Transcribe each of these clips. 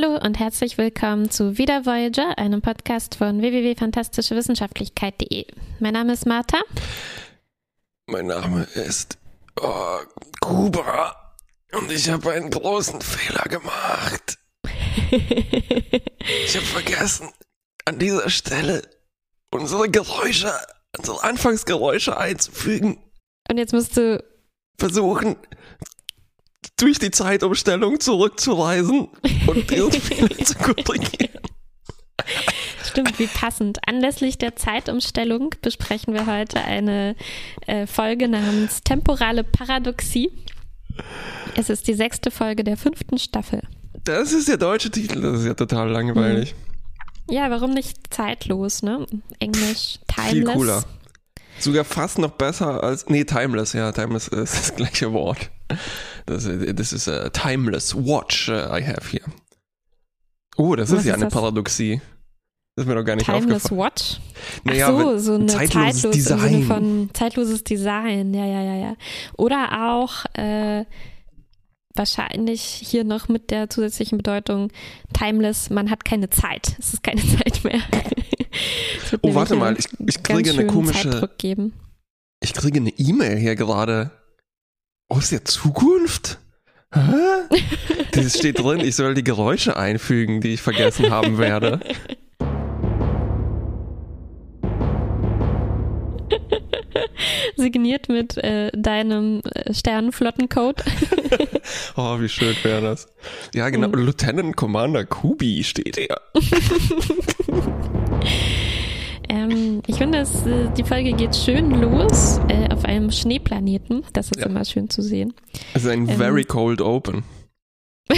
Hallo und herzlich willkommen zu Wieder Voyager, einem Podcast von www.fantastischewissenschaftlichkeit.de. Mein Name ist Martha. Mein Name ist oh, Kuba und ich habe einen großen Fehler gemacht. ich habe vergessen, an dieser Stelle unsere Geräusche, unsere Anfangsgeräusche einzufügen. Und jetzt musst du versuchen, durch die Zeitumstellung zurückzureisen und diesen Fehler zu korrigieren. Stimmt, wie passend. Anlässlich der Zeitumstellung besprechen wir heute eine äh, Folge namens Temporale Paradoxie. Es ist die sechste Folge der fünften Staffel. Das ist der deutsche Titel, das ist ja total langweilig. Ja, warum nicht zeitlos, ne? Englisch, timeless. Viel cooler. Sogar fast noch besser als. Nee, timeless, ja, timeless ist das gleiche Wort. Das, das ist a timeless watch uh, I have here. Oh, das Was ist ja eine das? Paradoxie. Das ist mir doch gar nicht Timeless aufgefallen. Watch? Naja, Ach so, so ein zeitloses zeitlos Design. Von zeitloses Design, ja, ja, ja, ja. Oder auch äh, wahrscheinlich hier noch mit der zusätzlichen Bedeutung timeless, man hat keine Zeit. Es ist keine Zeit mehr. oh, warte mal, ich, ich kriege eine komische. Ich kriege eine E-Mail hier gerade aus der Zukunft? Hä? Das steht drin, ich soll die Geräusche einfügen, die ich vergessen haben werde. Signiert mit äh, deinem äh, Sternenflottencode. oh, wie schön wäre das. Ja, genau. Mhm. Lieutenant Commander Kubi steht hier. Ähm, ich finde, äh, die Folge geht schön los äh, auf einem Schneeplaneten. Das ist ja. immer schön zu sehen. Es ist ein ähm, very cold open.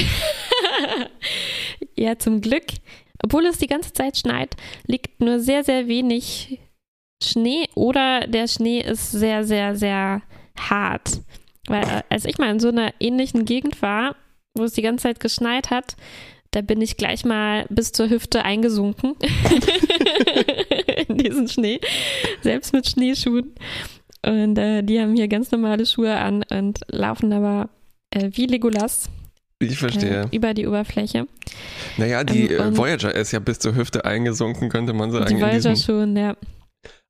ja, zum Glück. Obwohl es die ganze Zeit schneit, liegt nur sehr, sehr wenig Schnee oder der Schnee ist sehr, sehr, sehr hart. Weil äh, als ich mal in so einer ähnlichen Gegend war, wo es die ganze Zeit geschneit hat, da bin ich gleich mal bis zur Hüfte eingesunken in diesen Schnee, selbst mit Schneeschuhen. Und äh, die haben hier ganz normale Schuhe an und laufen aber äh, wie Legolas. Ich verstehe. Äh, über die Oberfläche. Naja, die ähm, Voyager ist ja bis zur Hüfte eingesunken, könnte man sagen. Die Voyager schon, ja.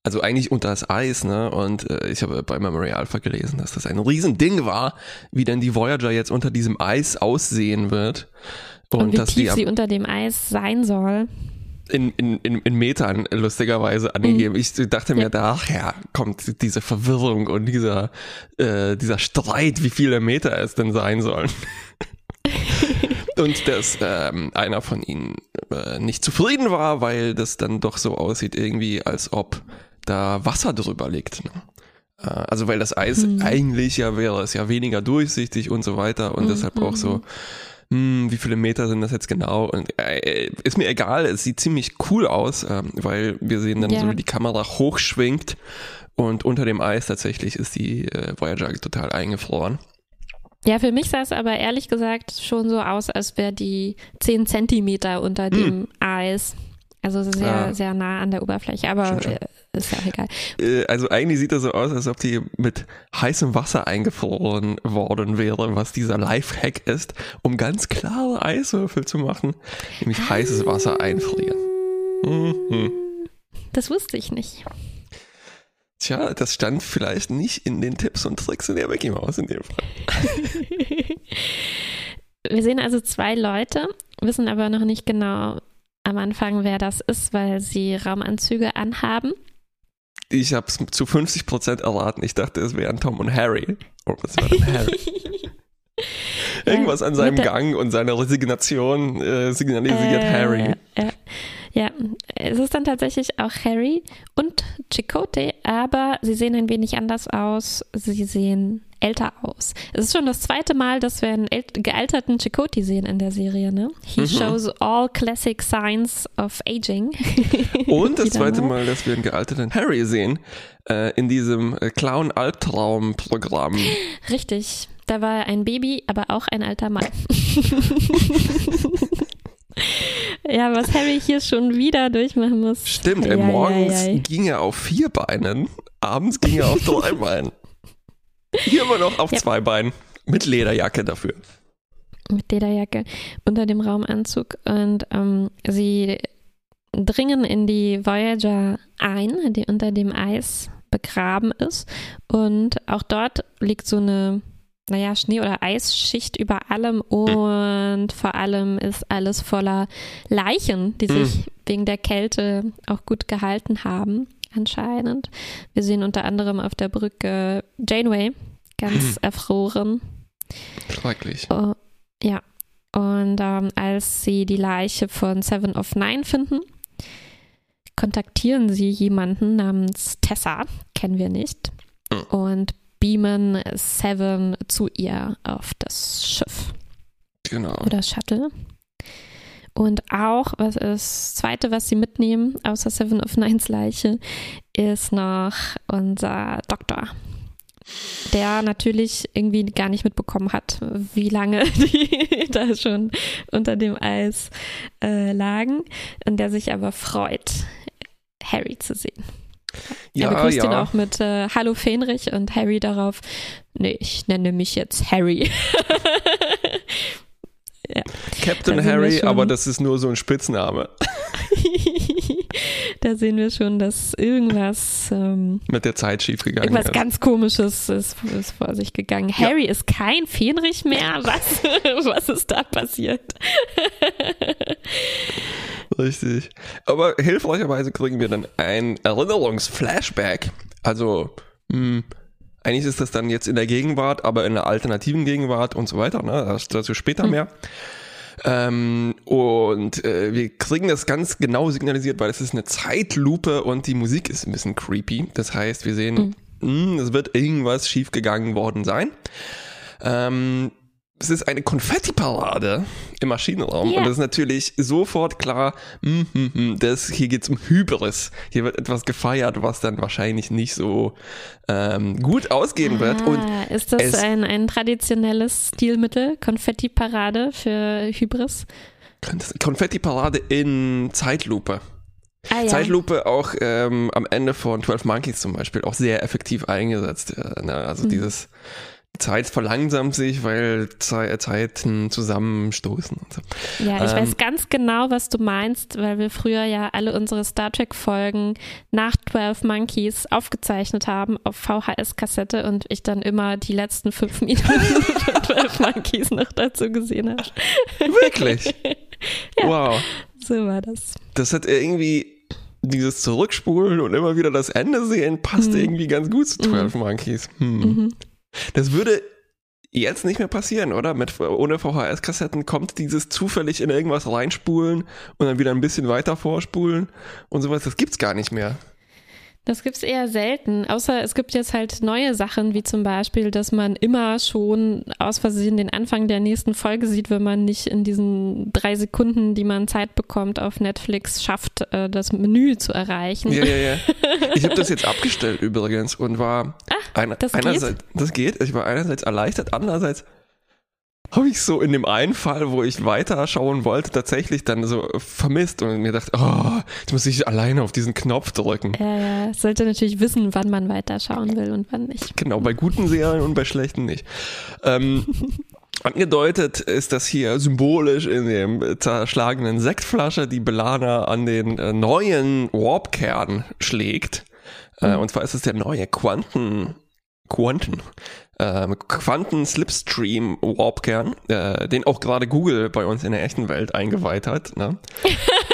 Also eigentlich unter das Eis, ne? Und äh, ich habe bei Memory Alpha gelesen, dass das ein Riesending war, wie denn die Voyager jetzt unter diesem Eis aussehen wird. Und, und wie dass tief die sie unter dem Eis sein soll. In, in, in, in Metern lustigerweise angegeben. Mhm. Ich dachte mir, ja. daher kommt diese Verwirrung und dieser, äh, dieser Streit, wie viele Meter es denn sein sollen. und dass ähm, einer von ihnen äh, nicht zufrieden war, weil das dann doch so aussieht, irgendwie, als ob da Wasser drüber liegt. Ne? Äh, also weil das Eis hm. eigentlich ja wäre es ja weniger durchsichtig und so weiter und hm. deshalb auch so mhm hm, wie viele Meter sind das jetzt genau? Und, äh, ist mir egal, es sieht ziemlich cool aus, äh, weil wir sehen dann ja. so, wie die Kamera hochschwingt und unter dem Eis tatsächlich ist die äh, Voyager total eingefroren. Ja, für mich sah es aber ehrlich gesagt schon so aus, als wäre die 10 Zentimeter unter dem hm. Eis. Also sehr, ah. sehr nah an der Oberfläche, aber schon, schon. Ist ja auch egal. Äh, also eigentlich sieht das so aus, als ob die mit heißem Wasser eingefroren worden wäre, was dieser Life-Hack ist, um ganz klare Eiswürfel zu machen, nämlich ah. heißes Wasser einfrieren. Mhm. Das wusste ich nicht. Tja, das stand vielleicht nicht in den Tipps und Tricks in der Mickey Mouse in dem Fall. Wir sehen also zwei Leute, wissen aber noch nicht genau, am Anfang, wer das ist, weil sie Raumanzüge anhaben. Ich habe es zu 50 Prozent erraten. Ich dachte, es wären Tom und Harry. Oh, was war denn Harry? Irgendwas an seinem Gang und seiner Resignation äh, signalisiert äh, Harry. Äh, ja, es ist dann tatsächlich auch Harry und Chicote, aber sie sehen ein wenig anders aus. Sie sehen älter aus. Es ist schon das zweite Mal, dass wir einen gealterten Chakotay sehen in der Serie, ne? He mhm. shows all classic signs of aging. Und das zweite Mal, dass wir einen gealterten Harry sehen äh, in diesem äh, Clown-Albtraum-Programm. Richtig. Da war er ein Baby, aber auch ein alter Mann. ja, was Harry hier schon wieder durchmachen muss. Stimmt, ja, morgens ja, ja, ging er auf vier Beinen, abends ging er auf drei Beinen. Hier immer noch auf ja. zwei Beinen. Mit Lederjacke dafür. mit Lederjacke unter dem Raumanzug und ähm, sie dringen in die Voyager ein, die unter dem Eis begraben ist und auch dort liegt so eine naja, Schnee- oder Eisschicht über allem und vor allem ist alles voller Leichen, die sich mhm. wegen der Kälte auch gut gehalten haben, anscheinend. Wir sehen unter anderem auf der Brücke Janeway, ganz mhm. erfroren. Schrecklich. Oh, ja. Und ähm, als sie die Leiche von Seven of Nine finden, kontaktieren sie jemanden namens Tessa, kennen wir nicht, mhm. und beamen Seven zu ihr auf das Schiff. Genau. Oder Shuttle. Und auch, was ist das zweite, was sie mitnehmen, außer Seven of Nines Leiche, ist noch unser Doktor. Der natürlich irgendwie gar nicht mitbekommen hat, wie lange die da schon unter dem Eis äh, lagen. Und der sich aber freut, Harry zu sehen. Ja, er begrüßt ja. ihn auch mit äh, Hallo Fenrich und Harry darauf, nee, ich nenne mich jetzt Harry. ja. Captain Harry, aber das ist nur so ein Spitzname. da sehen wir schon, dass irgendwas ähm, mit der Zeit schiefgegangen irgendwas ist. ganz Komisches ist, ist, vor sich gegangen. Ja. Harry ist kein Fenrich mehr. Was, was ist da passiert? Richtig. Aber hilfreicherweise kriegen wir dann ein Erinnerungsflashback. Also, mh, hm, eigentlich ist das dann jetzt in der Gegenwart, aber in einer alternativen Gegenwart und so weiter. Ne? Dazu später mhm. mehr. Ähm, und äh, wir kriegen das ganz genau signalisiert, weil es ist eine Zeitlupe und die Musik ist ein bisschen creepy. Das heißt, wir sehen, mhm. mh, es wird irgendwas schiefgegangen worden sein. Ähm, es ist eine Konfetti-Parade im Maschinenraum yeah. und das ist natürlich sofort klar, mm, mm, mm, das, hier geht's um Hybris. Hier wird etwas gefeiert, was dann wahrscheinlich nicht so ähm, gut ausgehen ah, wird. Und ist das ein, ein traditionelles Stilmittel, Konfetti-Parade für Hybris? Konfetti-Parade in Zeitlupe. Ah, ja. Zeitlupe auch ähm, am Ende von 12 Monkeys zum Beispiel auch sehr effektiv eingesetzt. Ja, ne? Also mhm. dieses Zeit verlangsamt sich, weil Ze Zeiten zusammenstoßen und so. Ja, ich ähm, weiß ganz genau, was du meinst, weil wir früher ja alle unsere Star Trek-Folgen nach 12 Monkeys aufgezeichnet haben auf VHS-Kassette und ich dann immer die letzten fünf Minuten von 12 Monkeys noch dazu gesehen habe. Wirklich? ja, wow. So war das. Das hat irgendwie dieses Zurückspulen und immer wieder das Ende sehen passt mhm. irgendwie ganz gut zu 12 mhm. Monkeys. Hm. Mhm. Das würde jetzt nicht mehr passieren, oder? Mit, ohne VHS-Kassetten kommt dieses zufällig in irgendwas reinspulen und dann wieder ein bisschen weiter vorspulen und sowas. Das gibt's gar nicht mehr. Das gibt es eher selten, außer es gibt jetzt halt neue Sachen, wie zum Beispiel, dass man immer schon aus Versehen den Anfang der nächsten Folge sieht, wenn man nicht in diesen drei Sekunden, die man Zeit bekommt, auf Netflix schafft, äh, das Menü zu erreichen. Ja, ja, ja. Ich habe das jetzt abgestellt übrigens und war Ach, einer, das einerseits, geht? das geht, ich war einerseits erleichtert, andererseits habe ich so in dem einen Fall, wo ich weiter schauen wollte, tatsächlich dann so vermisst und mir dachte, oh, jetzt muss ich alleine auf diesen Knopf drücken. Ja, ja, sollte natürlich wissen, wann man weiter schauen will und wann nicht. Genau, bei guten Serien und bei schlechten nicht. Ähm, Angedeutet ist das hier symbolisch in dem zerschlagenen Sektflasche, die Belana an den äh, neuen Warp-Kern schlägt. Äh, mhm. Und zwar ist es der neue Quanten, Quanten, ähm, Quanten-Slipstream Warpkern, äh, den auch gerade Google bei uns in der echten Welt eingeweiht hat. Ne?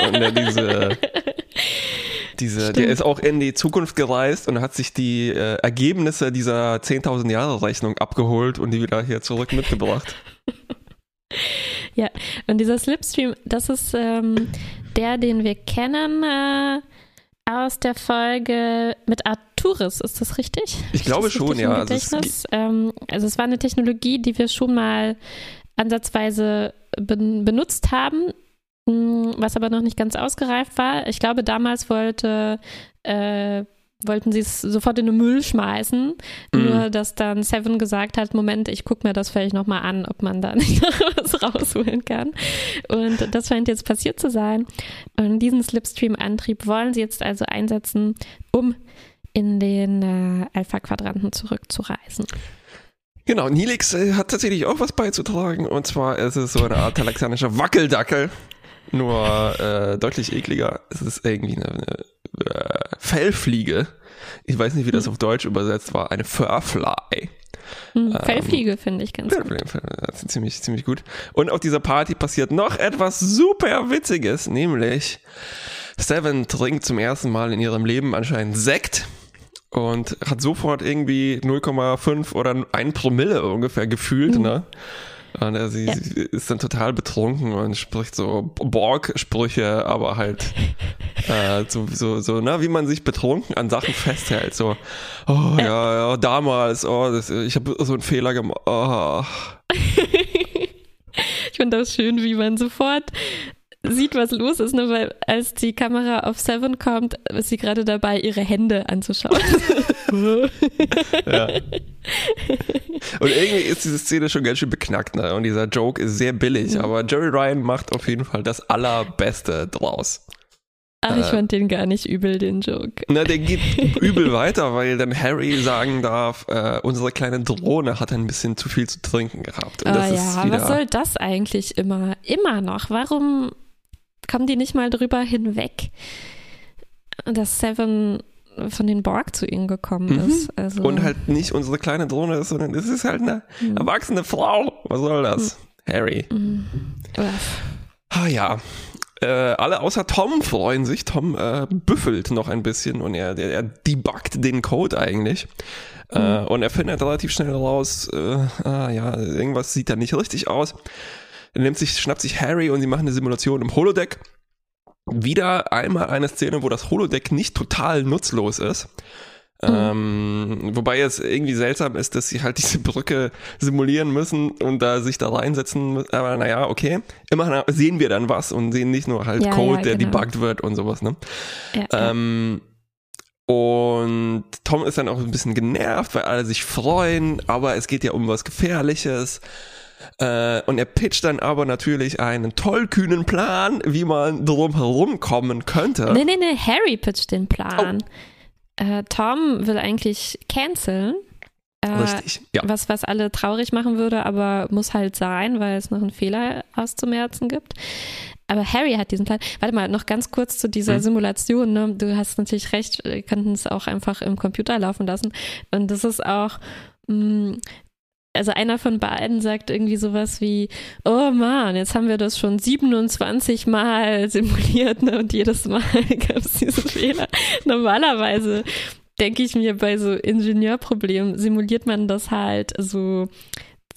Und der diese, diese, der ist auch in die Zukunft gereist und hat sich die äh, Ergebnisse dieser 10.000 Jahre Rechnung abgeholt und die wieder hier zurück mitgebracht. Ja, und dieser Slipstream, das ist ähm, der, den wir kennen. Äh aus der Folge mit Arturis, ist das richtig? Ich glaube schon, ja. Also es, ähm, also es war eine Technologie, die wir schon mal ansatzweise ben benutzt haben, hm, was aber noch nicht ganz ausgereift war. Ich glaube, damals wollte äh, wollten sie es sofort in den Müll schmeißen. Mhm. Nur, dass dann Seven gesagt hat, Moment, ich gucke mir das vielleicht nochmal an, ob man da nicht noch was rausholen kann. Und das scheint jetzt passiert zu sein. Und diesen Slipstream-Antrieb wollen sie jetzt also einsetzen, um in den äh, Alpha-Quadranten zurückzureisen. Genau, Nilix äh, hat tatsächlich auch was beizutragen und zwar ist es so eine Art talaxianischer Wackeldackel, nur äh, deutlich ekliger. Es ist irgendwie eine, eine äh, Fellfliege. Ich weiß nicht, wie das hm. auf Deutsch übersetzt war. Eine Furfly. Hm, ähm, Fellfliege finde ich ganz gut. Ist ziemlich, ziemlich gut. Und auf dieser Party passiert noch etwas super Witziges, nämlich Seven trinkt zum ersten Mal in ihrem Leben anscheinend Sekt und hat sofort irgendwie 0,5 oder 1 Promille ungefähr gefühlt, mhm. ne? Und er, sie, ja. sie, ist dann total betrunken und spricht so Borg-Sprüche, aber halt äh, so, so, so, ne, wie man sich betrunken an Sachen festhält. So, oh ja, ja, damals, oh, das, ich habe so einen Fehler gemacht. Oh. ich finde das schön, wie man sofort sieht, was los ist, ne? weil als die Kamera auf Seven kommt, ist sie gerade dabei, ihre Hände anzuschauen. ja. Und irgendwie ist diese Szene schon ganz schön beknackt, ne? Und dieser Joke ist sehr billig, mhm. aber Jerry Ryan macht auf jeden Fall das Allerbeste draus. Ach, ich äh, fand den gar nicht übel, den Joke. Na, der geht übel weiter, weil dann Harry sagen darf, äh, unsere kleine Drohne hat ein bisschen zu viel zu trinken gehabt. Und das oh, ja, was soll das eigentlich immer? Immer noch. Warum kommen die nicht mal drüber hinweg, dass Seven von den Borg zu ihnen gekommen mhm. ist. Also und halt nicht unsere kleine Drohne ist, sondern es ist halt eine mhm. erwachsene Frau. Was soll das? Mhm. Harry. Mhm. Ah ja. Äh, alle außer Tom freuen sich. Tom äh, büffelt noch ein bisschen und er, er, er debuggt den Code eigentlich. Äh, mhm. und er findet relativ schnell raus, äh, ah, ja, irgendwas sieht da nicht richtig aus. Nimmt sich, schnappt sich Harry und sie machen eine Simulation im Holodeck. Wieder einmal eine Szene, wo das Holodeck nicht total nutzlos ist. Mhm. Ähm, wobei es irgendwie seltsam ist, dass sie halt diese Brücke simulieren müssen und da sich da reinsetzen müssen. Aber naja, okay. Immerhin sehen wir dann was und sehen nicht nur halt ja, Code, ja, der genau. debuggt wird und sowas, ne? Ja, ähm, und Tom ist dann auch ein bisschen genervt, weil alle sich freuen, aber es geht ja um was Gefährliches. Äh, und er pitcht dann aber natürlich einen tollkühnen Plan, wie man drum kommen könnte. Nee, nee, nee, Harry pitcht den Plan. Oh. Äh, Tom will eigentlich canceln. Äh, Richtig, ja. Was, was alle traurig machen würde, aber muss halt sein, weil es noch einen Fehler auszumerzen gibt. Aber Harry hat diesen Plan. Warte mal, noch ganz kurz zu dieser hm. Simulation. Ne? Du hast natürlich recht, wir könnten es auch einfach im Computer laufen lassen. Und das ist auch, mh, mm, also einer von beiden sagt irgendwie sowas wie, oh Mann, jetzt haben wir das schon 27 Mal simuliert ne? und jedes Mal gab es diese Fehler. Normalerweise denke ich mir, bei so Ingenieurproblemen simuliert man das halt so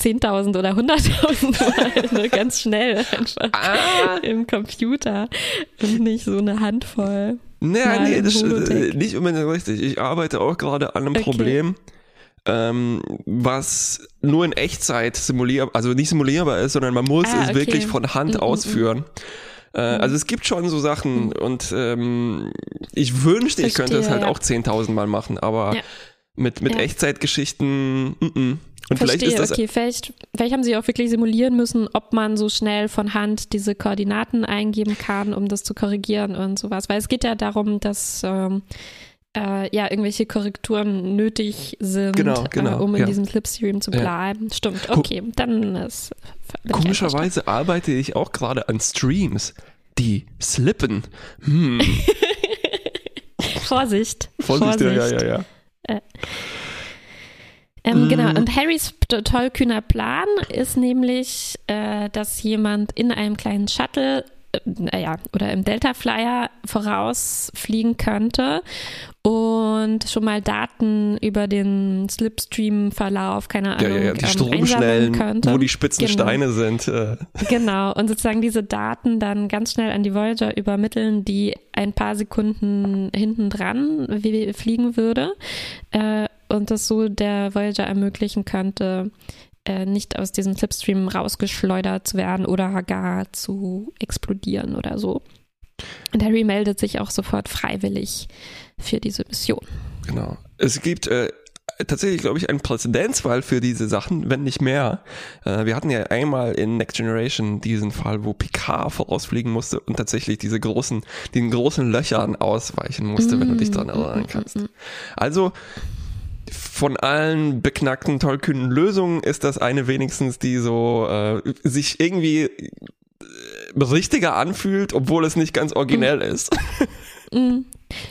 10.000 oder 100.000 Mal, ne? ganz schnell einfach ah. im Computer und nicht so eine Handvoll. Naja, nee, das ist äh, nicht unbedingt richtig. Ich arbeite auch gerade an einem okay. Problem ähm, was nur in Echtzeit simulierbar, also nicht simulierbar ist, sondern man muss ah, es wirklich von Hand mm, mm ausführen. Äh, also es gibt schon so Sachen mm. und ähm, ich wünschte, Verstehe, ich könnte es halt ja. auch 10.000 Mal machen, aber ja. mit, mit ja. Echtzeitgeschichten, -mm. Und Verstehe, vielleicht ist das okay, vielleicht, vielleicht haben sie auch wirklich simulieren müssen, ob man so schnell von Hand diese Koordinaten eingeben kann, um das zu korrigieren und sowas. Weil es geht ja darum, dass ähm, äh, ja, irgendwelche Korrekturen nötig sind, genau, genau, äh, um in ja. diesem Slipstream zu bleiben. Ja. Stimmt, okay, dann ist. Komischerweise arbeite ich auch gerade an Streams, die slippen. Hm. Vorsicht. Vorsicht. Vorsicht, ja, ja, ja. Äh. Ähm, mm. Genau, und Harrys tollkühner Plan ist nämlich, äh, dass jemand in einem kleinen Shuttle naja, oder im Delta Flyer vorausfliegen könnte und schon mal Daten über den Slipstream-Verlauf, keine Ahnung, ja, ja, ja. die ähm, Stromschnellen, könnte. wo die spitzen genau. Steine sind. Äh. Genau, und sozusagen diese Daten dann ganz schnell an die Voyager übermitteln, die ein paar Sekunden hinten dran fliegen würde äh, und das so der Voyager ermöglichen könnte, äh, nicht aus diesem Slipstream rausgeschleudert zu werden oder gar zu explodieren oder so. Und Harry meldet sich auch sofort freiwillig für diese Mission. Genau. Es gibt äh, tatsächlich, glaube ich, einen Präzedenzfall für diese Sachen, wenn nicht mehr. Äh, wir hatten ja einmal in Next Generation diesen Fall, wo Picard vorausfliegen musste und tatsächlich diese großen, den großen Löchern ausweichen musste, mm, wenn du dich daran erinnern mm, kannst. Mm, mm, also von allen beknackten, tollkühnen Lösungen ist das eine wenigstens, die so äh, sich irgendwie äh, richtiger anfühlt, obwohl es nicht ganz originell mhm. ist. Mhm.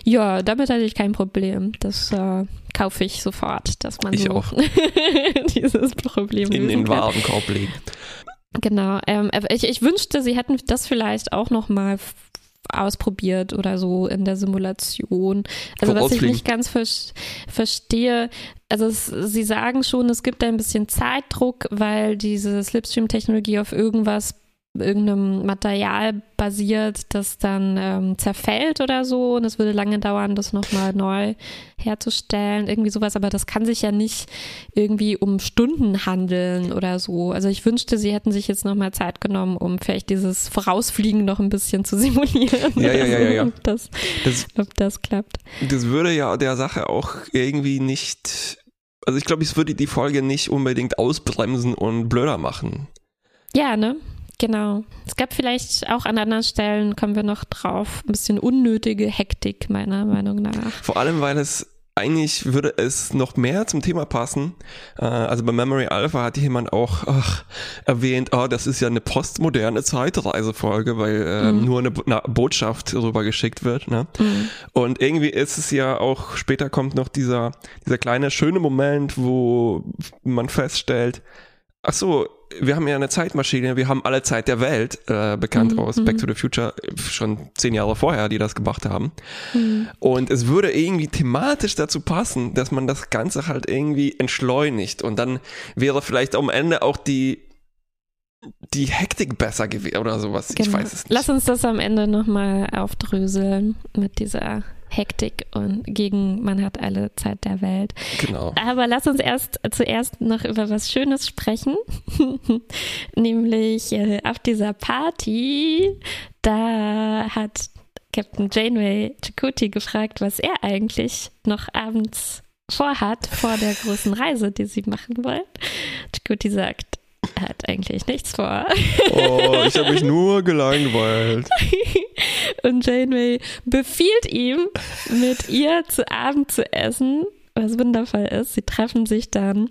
Ja, damit hatte ich kein Problem. Das äh, kaufe ich sofort, dass man ich so auch. dieses Problem in den Warenkorb legen. Genau. Ähm, ich, ich wünschte, sie hätten das vielleicht auch noch mal ausprobiert oder so in der Simulation. Also was ich nicht ganz ver verstehe, also es, sie sagen schon, es gibt ein bisschen Zeitdruck, weil diese Slipstream-Technologie auf irgendwas irgendeinem Material basiert, das dann ähm, zerfällt oder so und es würde lange dauern, das nochmal neu herzustellen, irgendwie sowas, aber das kann sich ja nicht irgendwie um Stunden handeln oder so. Also ich wünschte, sie hätten sich jetzt nochmal Zeit genommen, um vielleicht dieses Vorausfliegen noch ein bisschen zu simulieren. Ja, ja, ja, ja, ja. Ob, das, das, ob das klappt. Das würde ja der Sache auch irgendwie nicht, also ich glaube, es würde die Folge nicht unbedingt ausbremsen und blöder machen. Ja, ne? Genau. Es gab vielleicht auch an anderen Stellen, kommen wir noch drauf, ein bisschen unnötige Hektik, meiner Meinung nach. Vor allem, weil es eigentlich würde es noch mehr zum Thema passen. Äh, also bei Memory Alpha hat jemand auch ach, erwähnt, oh, das ist ja eine postmoderne Zeitreisefolge, weil äh, mhm. nur eine, eine, Botschaft rübergeschickt wird. Ne? Mhm. Und irgendwie ist es ja auch, später kommt noch dieser, dieser kleine schöne Moment, wo man feststellt, ach so, wir haben ja eine Zeitmaschine, wir haben alle Zeit der Welt, äh, bekannt mhm. aus Back to mhm. the Future, schon zehn Jahre vorher, die das gemacht haben. Mhm. Und es würde irgendwie thematisch dazu passen, dass man das Ganze halt irgendwie entschleunigt und dann wäre vielleicht am Ende auch die die Hektik besser gewesen oder sowas. Genau. Ich weiß es nicht. Lass uns das am Ende nochmal aufdröseln mit dieser Hektik und gegen man hat alle Zeit der Welt. Genau. Aber lass uns erst zuerst noch über was Schönes sprechen, nämlich äh, auf dieser Party, da hat Captain Janeway Chakotay gefragt, was er eigentlich noch abends vorhat vor der großen Reise, die sie machen wollen. Chakotay sagt, er hat eigentlich nichts vor. Oh, ich habe mich nur gelangweilt. Und Janeway befiehlt ihm, mit ihr zu Abend zu essen, was wundervoll ist. Sie treffen sich dann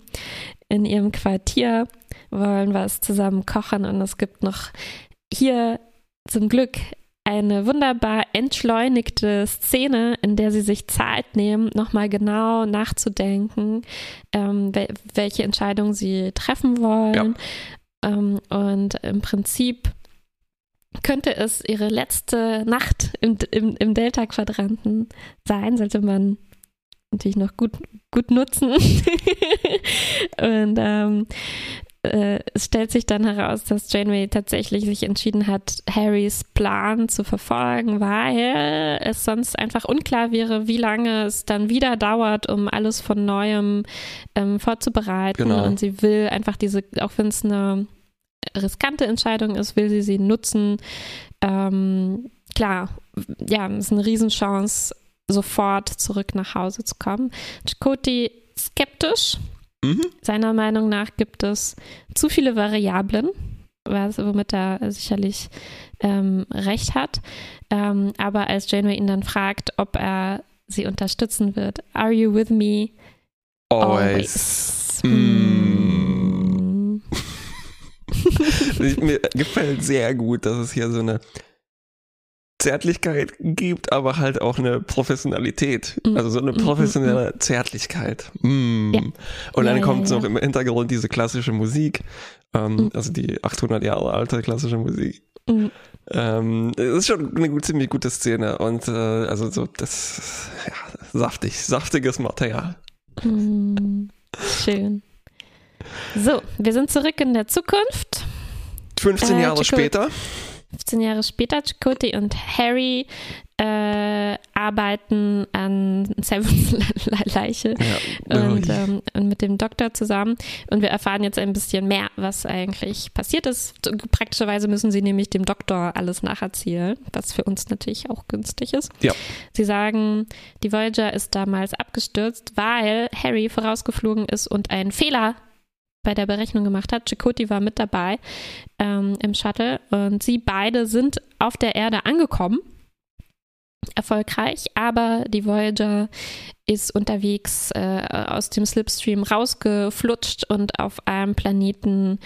in ihrem Quartier, wollen was zusammen kochen und es gibt noch hier zum Glück eine wunderbar entschleunigte Szene, in der sie sich Zeit nehmen, nochmal genau nachzudenken, ähm, welche Entscheidung sie treffen wollen. Ja. Ähm, und im Prinzip könnte es ihre letzte Nacht im, im, im Delta-Quadranten sein, sollte man natürlich noch gut, gut nutzen. und ähm, äh, es stellt sich dann heraus, dass Janeway tatsächlich sich entschieden hat, Harrys Plan zu verfolgen, weil es sonst einfach unklar wäre, wie lange es dann wieder dauert, um alles von neuem ähm, vorzubereiten. Genau. Und sie will einfach diese, auch wenn es eine riskante Entscheidung ist, will sie sie nutzen. Ähm, klar, ja, es ist eine Riesenchance, sofort zurück nach Hause zu kommen. Chakoti skeptisch, Mhm. Seiner Meinung nach gibt es zu viele Variablen, was, womit er sicherlich ähm, recht hat. Ähm, aber als Janeway ihn dann fragt, ob er sie unterstützen wird, Are you with me? Always. Always. Mm. Mir gefällt sehr gut, dass es hier so eine Zärtlichkeit gibt, aber halt auch eine Professionalität. Mhm. Also so eine mhm. professionelle mhm. Zärtlichkeit. Mm. Ja. Und dann ja, kommt ja, noch im Hintergrund diese klassische Musik, ähm, mhm. also die 800 Jahre alte klassische Musik. Mhm. Ähm, das ist schon eine gut, ziemlich gute Szene und äh, also so das ja, saftig, saftiges Material. Mhm. Schön. So, wir sind zurück in der Zukunft. 15 äh, Jahre später. 15 Jahre später, Chakotay und Harry äh, arbeiten an Sevens Leiche ja. und, ähm, und, mit dem Doktor zusammen. Und wir erfahren jetzt ein bisschen mehr, was eigentlich passiert ist. Praktischerweise müssen sie nämlich dem Doktor alles nacherzählen, was für uns natürlich auch günstig ist. Ja. Sie sagen, die Voyager ist damals abgestürzt, weil Harry vorausgeflogen ist und einen Fehler bei der Berechnung gemacht hat. Chakoti war mit dabei ähm, im Shuttle und sie beide sind auf der Erde angekommen erfolgreich, aber die Voyager ist unterwegs äh, aus dem Slipstream rausgeflutscht und auf einem Planeten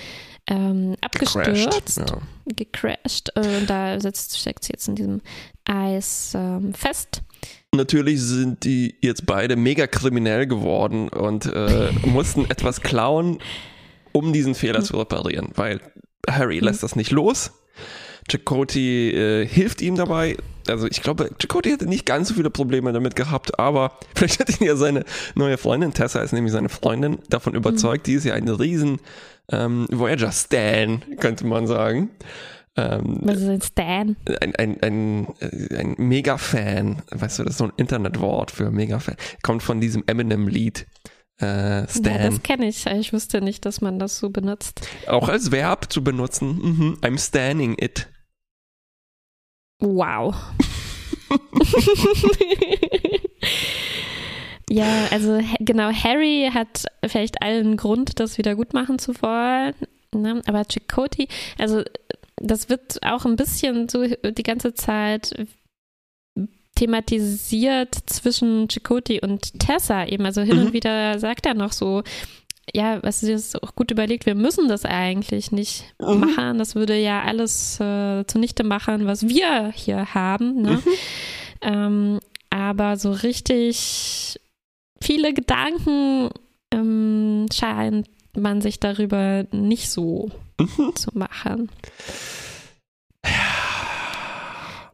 ähm, abgestürzt, Gecrashed, ja. gecrashed. Und da sitzt, steckt sie jetzt in diesem Eis ähm, fest. Natürlich sind die jetzt beide mega kriminell geworden und äh, mussten etwas klauen, um diesen Fehler zu reparieren, weil Harry lässt das nicht los. Chakoti äh, hilft ihm dabei. Also ich glaube, Chakoti hätte nicht ganz so viele Probleme damit gehabt, aber vielleicht hat ihn ja seine neue Freundin, Tessa ist nämlich seine Freundin, davon überzeugt, die ist ja ein riesen ähm, Voyager-Stan, könnte man sagen. Ähm, Was ist ein Stan? ein, ein, ein, äh, ein Mega-Fan, weißt du, das ist so ein Internetwort für Mega-Fan, kommt von diesem Eminem-Lied. Äh, Stan. Ja, das kenne ich. Ich wusste nicht, dass man das so benutzt. Auch als Verb zu benutzen. Mhm. I'm standing it. Wow. ja, also genau, Harry hat vielleicht allen Grund, das wieder gut machen zu wollen. Ne? Aber Chakoti, also das wird auch ein bisschen so die ganze Zeit thematisiert zwischen Chakoti und Tessa eben. Also hin Mhm. und wieder sagt er noch so, ja, was ist auch gut überlegt, wir müssen das eigentlich nicht Mhm. machen. Das würde ja alles äh, zunichte machen, was wir hier haben. Ne? Mhm. Ähm, aber so richtig viele Gedanken ähm, scheint man sich darüber nicht so Mhm. zu machen.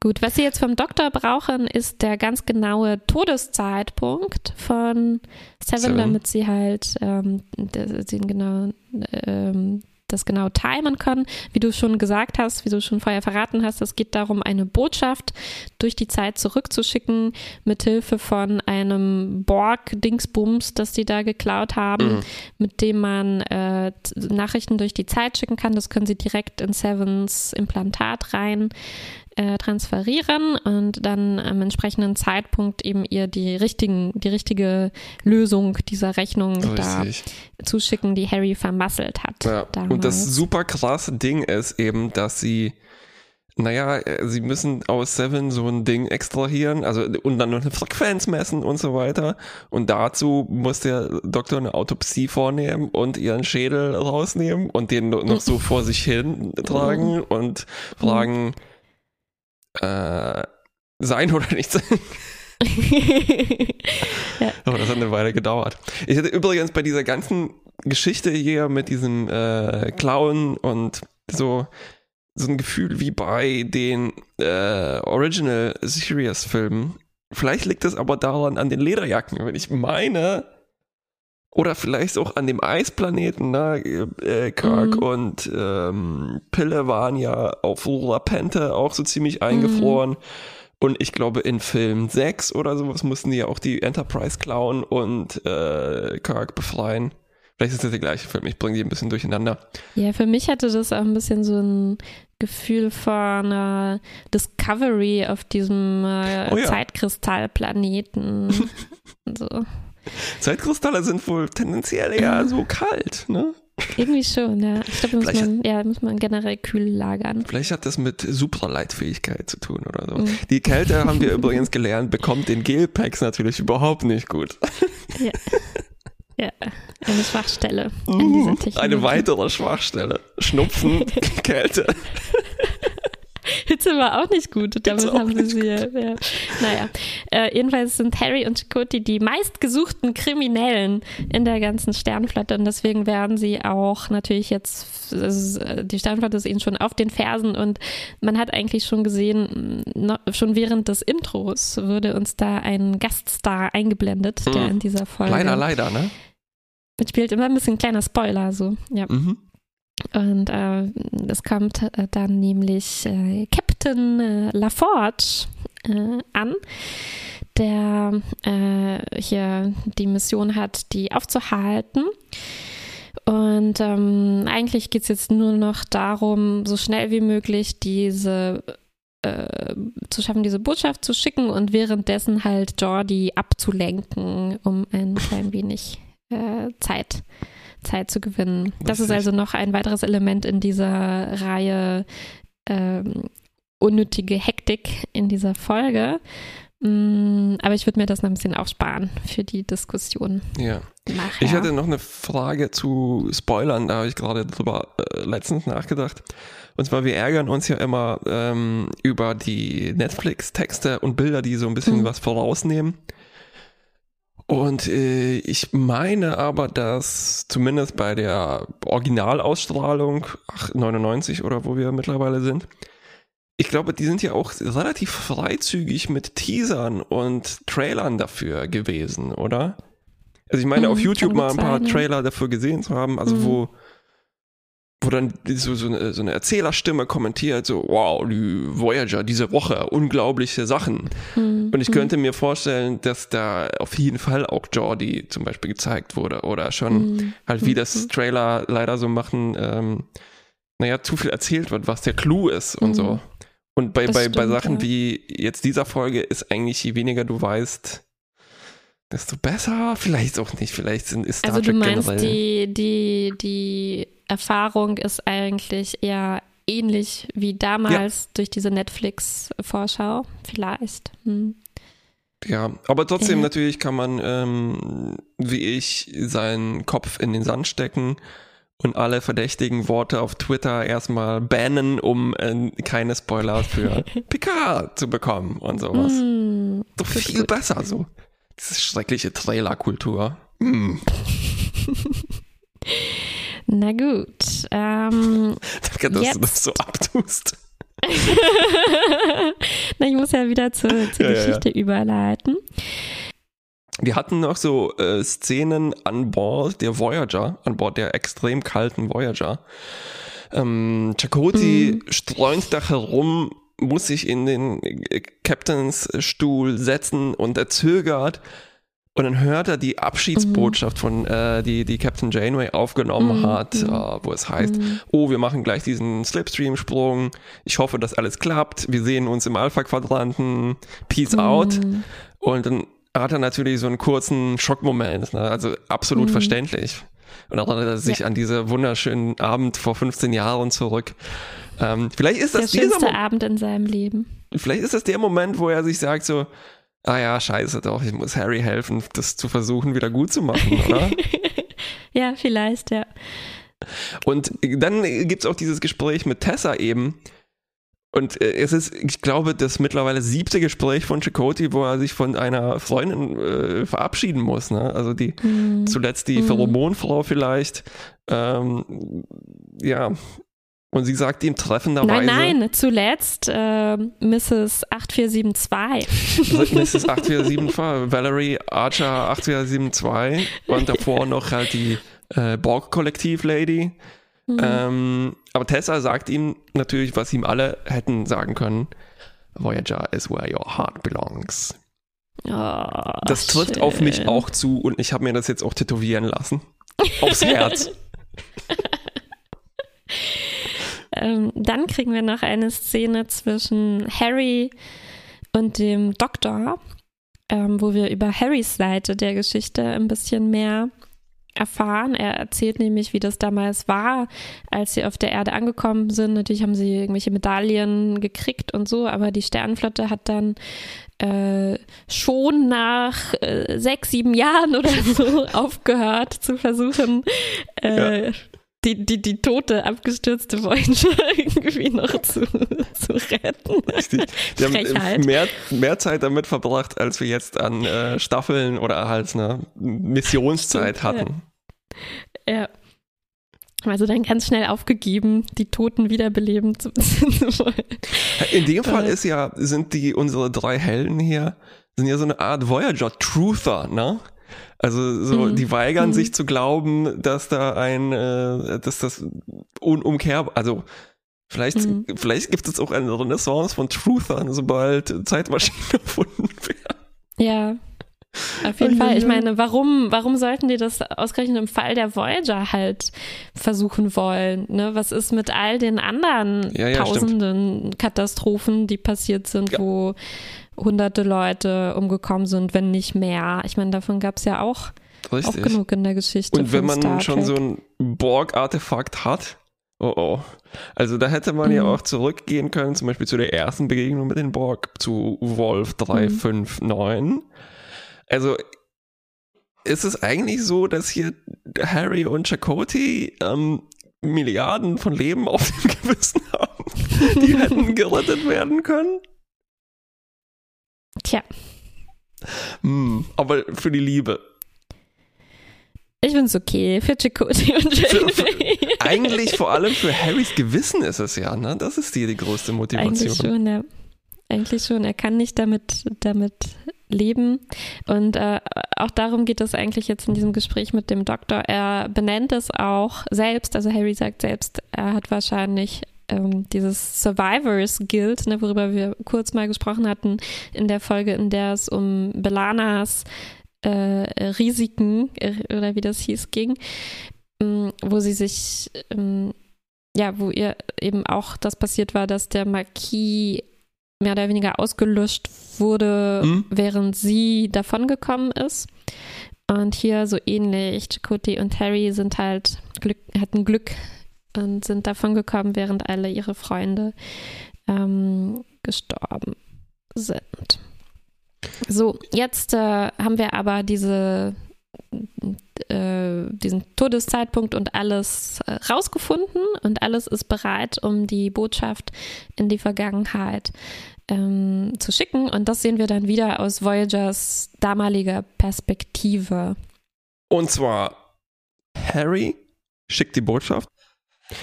Gut, was Sie jetzt vom Doktor brauchen, ist der ganz genaue Todeszeitpunkt von Seven, Seven. damit Sie halt ähm, den genau, ähm, das genau timen können. Wie du schon gesagt hast, wie du schon vorher verraten hast, es geht darum, eine Botschaft durch die Zeit zurückzuschicken, mithilfe von einem Borg-Dingsbums, das sie da geklaut haben Mhm. mit dem man äh, Nachrichten durch die Zeit schicken kann. Das können sie direkt in Sevens Implantat rein äh, transferieren und dann am entsprechenden Zeitpunkt eben ihr die richtigen, die richtige Lösung dieser Rechnung da Richtig. zuschicken, die Harry vermasselt hat. Ja. Und das super krasse Ding ist eben, dass sie, naja, äh, sie müssen aus Seven so ein Ding extrahieren, also und dann noch eine Frequenz messen und so weiter. Und dazu muss der Doktor eine Autopsie vornehmen und ihren Schädel rausnehmen und den no- noch so vor sich hin tragen und fragen, äh, sein oder nicht sein. Aber das hat eine Weile gedauert. Ich hatte übrigens bei dieser ganzen Geschichte hier mit diesem äh, Clown und so so ein Gefühl wie bei den äh, Original Series Filmen. Vielleicht liegt es aber daran an den Lederjacken, wenn ich meine oder vielleicht auch an dem Eisplaneten, ne? Äh, Kirk Mhm. und ähm, Pille waren ja auf Lapente auch so ziemlich eingefroren. Und ich glaube, in Film 6 oder sowas mussten die ja auch die Enterprise klauen und äh, Kirk befreien. Vielleicht ist das der gleiche Film, ich bringe die ein bisschen durcheinander. Ja, für mich hatte das auch ein bisschen so ein Gefühl von äh, Discovery auf diesem äh, Oh ja. Zeitkristallplaneten. so. Zeitkristalle sind wohl tendenziell eher so kalt, ne? Irgendwie schon, ja. Ich glaube, muss man, ja, muss man generell kühl lagern. Vielleicht hat das mit Supraleitfähigkeit zu tun oder so. Mhm. Die Kälte, haben wir übrigens gelernt, bekommt den Gelpacks natürlich überhaupt nicht gut. Ja. ja, eine Schwachstelle in dieser Technik. Mhm. Eine weitere Schwachstelle. Schnupfen, Kälte. Hitze war auch nicht gut. Damit Hitze haben sie sie. Ja. ja. Naja, äh, jedenfalls sind Harry und Chakotay die meistgesuchten Kriminellen in der ganzen Sternflotte und deswegen werden sie auch natürlich jetzt, also, die Sternflotte ist ihnen schon auf den Fersen und man hat eigentlich schon gesehen, noch, schon während des Intros wurde uns da ein Gaststar eingeblendet, der Mhm. in dieser Folge Leider, leider, ne? mitspielt. Immer ein bisschen kleiner Spoiler, so, ja. Mhm. Und äh, es kommt äh, dann nämlich äh, Captain äh, LaForge äh, an, der äh, hier die Mission hat, die aufzuhalten. Und ähm, eigentlich geht es jetzt nur noch darum, so schnell wie möglich diese äh, zu schaffen, diese Botschaft zu schicken und währenddessen halt Jordi abzulenken, um ein klein wenig äh, Zeit, Zeit zu gewinnen. Das ist Lustig. also noch ein weiteres Element in dieser Reihe, ähm, unnötige Hektik in dieser Folge. Mm, aber ich würde mir das noch ein bisschen aufsparen für die Diskussion. Ja. Nachher. Ich hatte noch eine Frage zu Spoilern, da habe ich gerade drüber äh, letztens nachgedacht. Und zwar, wir ärgern uns ja immer ähm, über die Netflix-Texte und Bilder, die so ein bisschen Mhm. was vorausnehmen. Und äh, ich meine aber, dass zumindest bei der Originalausstrahlung, ach, 99 oder wo wir mittlerweile sind, ich glaube, die sind ja auch relativ freizügig mit Teasern und Trailern dafür gewesen, oder? Also ich meine, Mhm, auf YouTube mal ein paar sein, ja. Trailer dafür gesehen zu haben, also Mhm. wo, wo dann so, so, eine, so eine Erzählerstimme kommentiert, so, wow, die Voyager diese Woche, unglaubliche Sachen. Mhm. Und ich könnte mir vorstellen, dass da auf jeden Fall auch Jordi zum Beispiel gezeigt wurde oder schon Mhm. halt wie das Trailer leider so machen, ähm, naja, zu viel erzählt wird, was der Clou ist und Mhm. so. Und bei, Das bei, bei stimmt, Sachen ja. wie jetzt dieser Folge ist eigentlich, je weniger du weißt, desto besser. Vielleicht auch nicht. Vielleicht sind, ist Star Also du Trek meinst, generell. die, die, die Erfahrung ist eigentlich eher ähnlich wie damals durch diese Netflix-Vorschau, vielleicht. Hm. Ja, aber trotzdem Ja. natürlich kann man, ähm, wie ich, seinen Kopf in den Sand stecken und alle verdächtigen Worte auf Twitter erstmal bannen, um äh, keine Spoiler für Picard zu bekommen und sowas. Hm. Doch Gut, viel gut. besser so. Diese schreckliche Trailerkultur. Hm. Na gut. Ähm, Danke, dass du das Jetzt. so abtust. Na, ich muss ja wieder zur, zur Ja, ja, ja. Geschichte überleiten. Wir hatten noch so äh, Szenen an Bord der Voyager, an Bord der extrem kalten Voyager. Ähm, Chakoti streunt da herum, muss sich in den äh, Captains Stuhl setzen und er zögert. Und dann hört er die Abschiedsbotschaft von, äh, die, die Captain Janeway aufgenommen Mhm, hat, mhm. äh, wo es heißt, Mhm. oh, wir machen gleich diesen Slipstream-Sprung. Ich hoffe, dass alles klappt. Wir sehen uns im Alpha-Quadranten. Peace out. Hm. Und dann hat er natürlich so einen kurzen Schockmoment, ne? also absolut Mhm. verständlich. Und dann erinnert er sich an diese wunderschönen Abend vor 15 Jahren zurück. Ähm, vielleicht ist Der das dieser schönste Abend in seinem Leben. vielleicht ist das der Moment, wo er sich sagt so, ah ja, scheiße doch, ich muss Harry helfen, das zu versuchen, wieder gut zu machen, oder? Ja, vielleicht, ja. Und dann gibt's auch dieses Gespräch mit Tessa eben. Und äh, es ist, ich glaube, das mittlerweile siebte Gespräch von Chakoti, wo er sich von einer Freundin äh, verabschieden muss. Ne? Also die Hm. zuletzt die Mhm. Pheromonfrau vielleicht. Ähm, ja. Und sie sagt ihm treffenderweise, Nein, nein, zuletzt äh, Mrs. 8472. Mrs. 8475, Valerie Archer 8472 und davor noch halt die äh, Borg-Kollektiv-Lady. Hm. Ähm, aber Tessa sagt ihm natürlich, was ihm alle hätten sagen können. Voyager is where your heart belongs. Oh, Das trifft schön. auf mich auch zu und ich habe mir das jetzt auch tätowieren lassen. Aufs Herz. Ähm, dann kriegen wir noch eine Szene zwischen Harry und dem Doktor, ähm, wo wir über Harrys Seite der Geschichte ein bisschen mehr erfahren. Er erzählt nämlich, wie das damals war, als sie auf der Erde angekommen sind. Natürlich haben sie irgendwelche Medaillen gekriegt und so, aber die Sternenflotte hat dann äh, schon nach äh, sechs, sieben Jahren oder so aufgehört zu versuchen, äh, die, die, die tote, abgestürzte Voyager irgendwie noch zu, zu retten. Richtig. Wir haben mehr, mehr Zeit damit verbracht, als wir jetzt an äh, Staffeln oder halt eine Missionszeit Stimmt, ja. hatten. Ja. Also dann ganz schnell aufgegeben, die Toten wiederbeleben zu, zu wollen. In dem Fall Äh. ist ja, sind die, unsere drei Helden hier, sind ja so eine Art Voyager-Truther, ne? Also so, Mhm. die weigern Mhm. sich zu glauben, dass da ein, äh, dass das unumkehrbar, also vielleicht, Mhm. vielleicht gibt es auch eine Renaissance von Truthern, sobald Zeitmaschinen erfunden werden. Ja. Auf jeden Fall. Ich meine, warum, warum sollten die das ausgerechnet im Fall der Voyager halt versuchen wollen? Ne? Was ist mit all den anderen Ja, ja, stimmt. tausenden Katastrophen, die passiert sind, Ja. wo hunderte Leute umgekommen sind, wenn nicht mehr? Ich meine, davon gab es ja auch, auch genug in der Geschichte. Und wenn man schon so ein Borg-Artefakt hat Oh oh. Also da hätte man mhm. ja auch zurückgehen können, zum Beispiel zu der ersten Begegnung mit den Borg, zu Wolf 359. Mhm. Also ist es eigentlich so, dass hier Harry und Chakoti ähm, Milliarden von Leben auf dem Gewissen haben, die hätten gerettet werden können? Tja. Hm, aber für die Liebe. Ich finde es okay für Chakoti und Janeway. Eigentlich vor allem für Harrys Gewissen ist es ja, ne? Das ist die, die größte Motivation. Eigentlich schon, ja. Eigentlich schon. Er kann nicht damit, damit leben. Und äh, auch darum geht es eigentlich jetzt in diesem Gespräch mit dem Doktor. Er benennt es auch selbst, also Harry sagt selbst, er hat wahrscheinlich ähm, dieses Survivors Guild, ne, worüber wir kurz mal gesprochen hatten, in der Folge, in der es um Belanas äh, Risiken äh, oder wie das hieß ging, ähm, wo sie sich ähm, ja, wo ihr eben auch das passiert war, dass der Marquis mehr oder weniger ausgelöscht wurde, mhm. während sie davongekommen ist. Und hier so ähnlich, Chakotay und Harry sind halt Glück, hatten Glück und sind davongekommen, während alle ihre Freunde ähm, gestorben sind. So, jetzt äh, haben wir aber diese äh, diesen Todeszeitpunkt und alles äh, rausgefunden und alles ist bereit, um die Botschaft in die Vergangenheit ähm, zu schicken. Und das sehen wir dann wieder aus Voyagers damaliger Perspektive. Und zwar Harry schickt die Botschaft.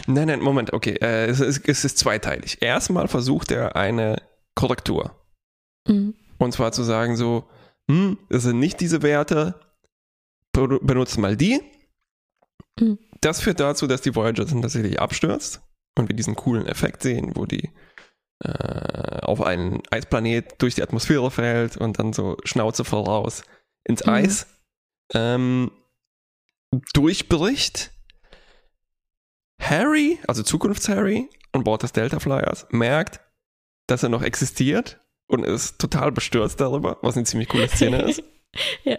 Nein, nein, Moment, okay. Äh, es, ist, es, ist, zweiteilig. Erstmal versucht er eine Korrektur. Mhm. Und zwar zu sagen so, hm, das sind nicht diese Werte, benutzt mal die. Mhm. Das führt dazu, dass die Voyager dann tatsächlich abstürzt und wir diesen coolen Effekt sehen, wo die äh, auf einen Eisplanet durch die Atmosphäre fällt und dann so Schnauze voraus ins mhm. Eis ähm, durchbricht. Harry, also Zukunfts-Harry, an Bord des Delta Flyers, merkt, dass er noch existiert und ist total bestürzt darüber, was eine ziemlich coole Szene ist. ja.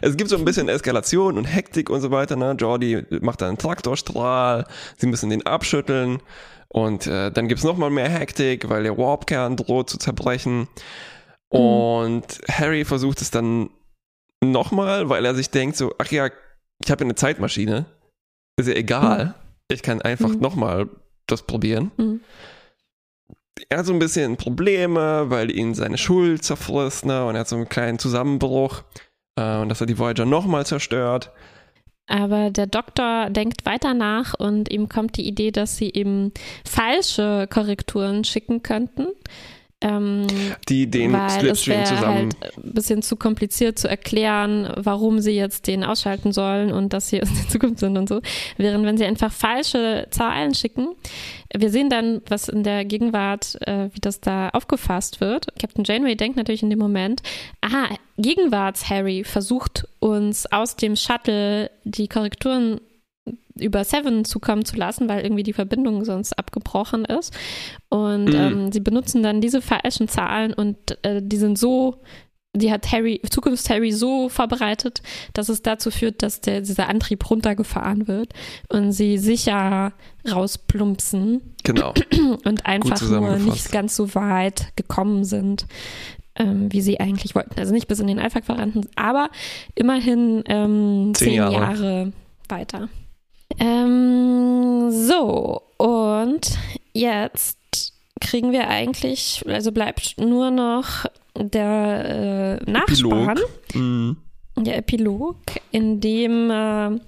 Es gibt so ein bisschen Eskalation und Hektik und so weiter. Ne? Jordi macht einen Traktorstrahl, sie müssen den abschütteln und äh, dann gibt es nochmal mehr Hektik, weil der Warpkern droht zu zerbrechen. Mhm. Und Harry versucht es dann nochmal, weil er sich denkt so, ach ja, ich habe eine Zeitmaschine. Ist ja egal. Mhm. Ich kann einfach mhm. nochmal das probieren. Mhm. Er hat so ein bisschen Probleme, weil ihn seine Schuld zerfrisst, ne? Und er hat so einen kleinen Zusammenbruch. Äh, und dass er die Voyager nochmal zerstört. Aber der Doktor denkt weiter nach und ihm kommt die Idee, dass sie ihm falsche Korrekturen schicken könnten. Ähm, die den Slipstream zusammen. Halt ein bisschen zu kompliziert zu erklären, warum sie jetzt den ausschalten sollen und dass sie in der Zukunft sind und so. Während wenn sie einfach falsche Zahlen schicken, wir sehen dann, was in der Gegenwart, äh, wie das da aufgefasst wird. Captain Janeway denkt natürlich in dem Moment, aha, Gegenwarts-Harry versucht uns aus dem Shuttle die Korrekturen über Seven zukommen zu lassen, weil irgendwie die Verbindung sonst abgebrochen ist. Und mhm. ähm, sie benutzen dann diese falschen Zahlen und äh, die sind so, die hat Harry, Zukunfts-Harry so vorbereitet, dass es dazu führt, dass der, dieser Antrieb runtergefahren wird und sie sicher rausplumpsen. Genau. Und einfach nur nicht ganz so weit gekommen sind. Ähm, wie sie eigentlich wollten. Also nicht bis in den Alpha-Quadranten, aber immerhin ähm, zehn, zehn Jahre. Jahre weiter. Ähm, so, und jetzt kriegen wir eigentlich, also bleibt nur noch der äh, Nachspann. Mhm. der Epilog, in dem äh,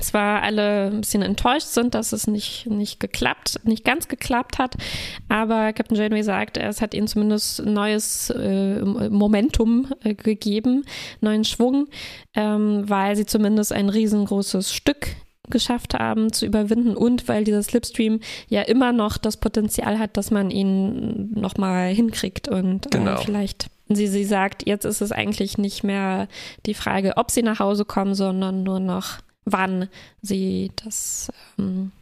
zwar alle ein bisschen enttäuscht sind, dass es nicht, nicht geklappt, nicht ganz geklappt hat, aber Captain Janeway sagt, es hat ihnen zumindest neues äh, Momentum äh, gegeben, neuen Schwung, ähm, weil sie zumindest ein riesengroßes Stück geschafft haben zu überwinden und weil dieser Slipstream ja immer noch das Potenzial hat, dass man ihn nochmal hinkriegt und äh, genau. äh, vielleicht sie, sie sagt, jetzt ist es eigentlich nicht mehr die Frage, ob sie nach Hause kommen, sondern nur noch, wann sie das, ähm,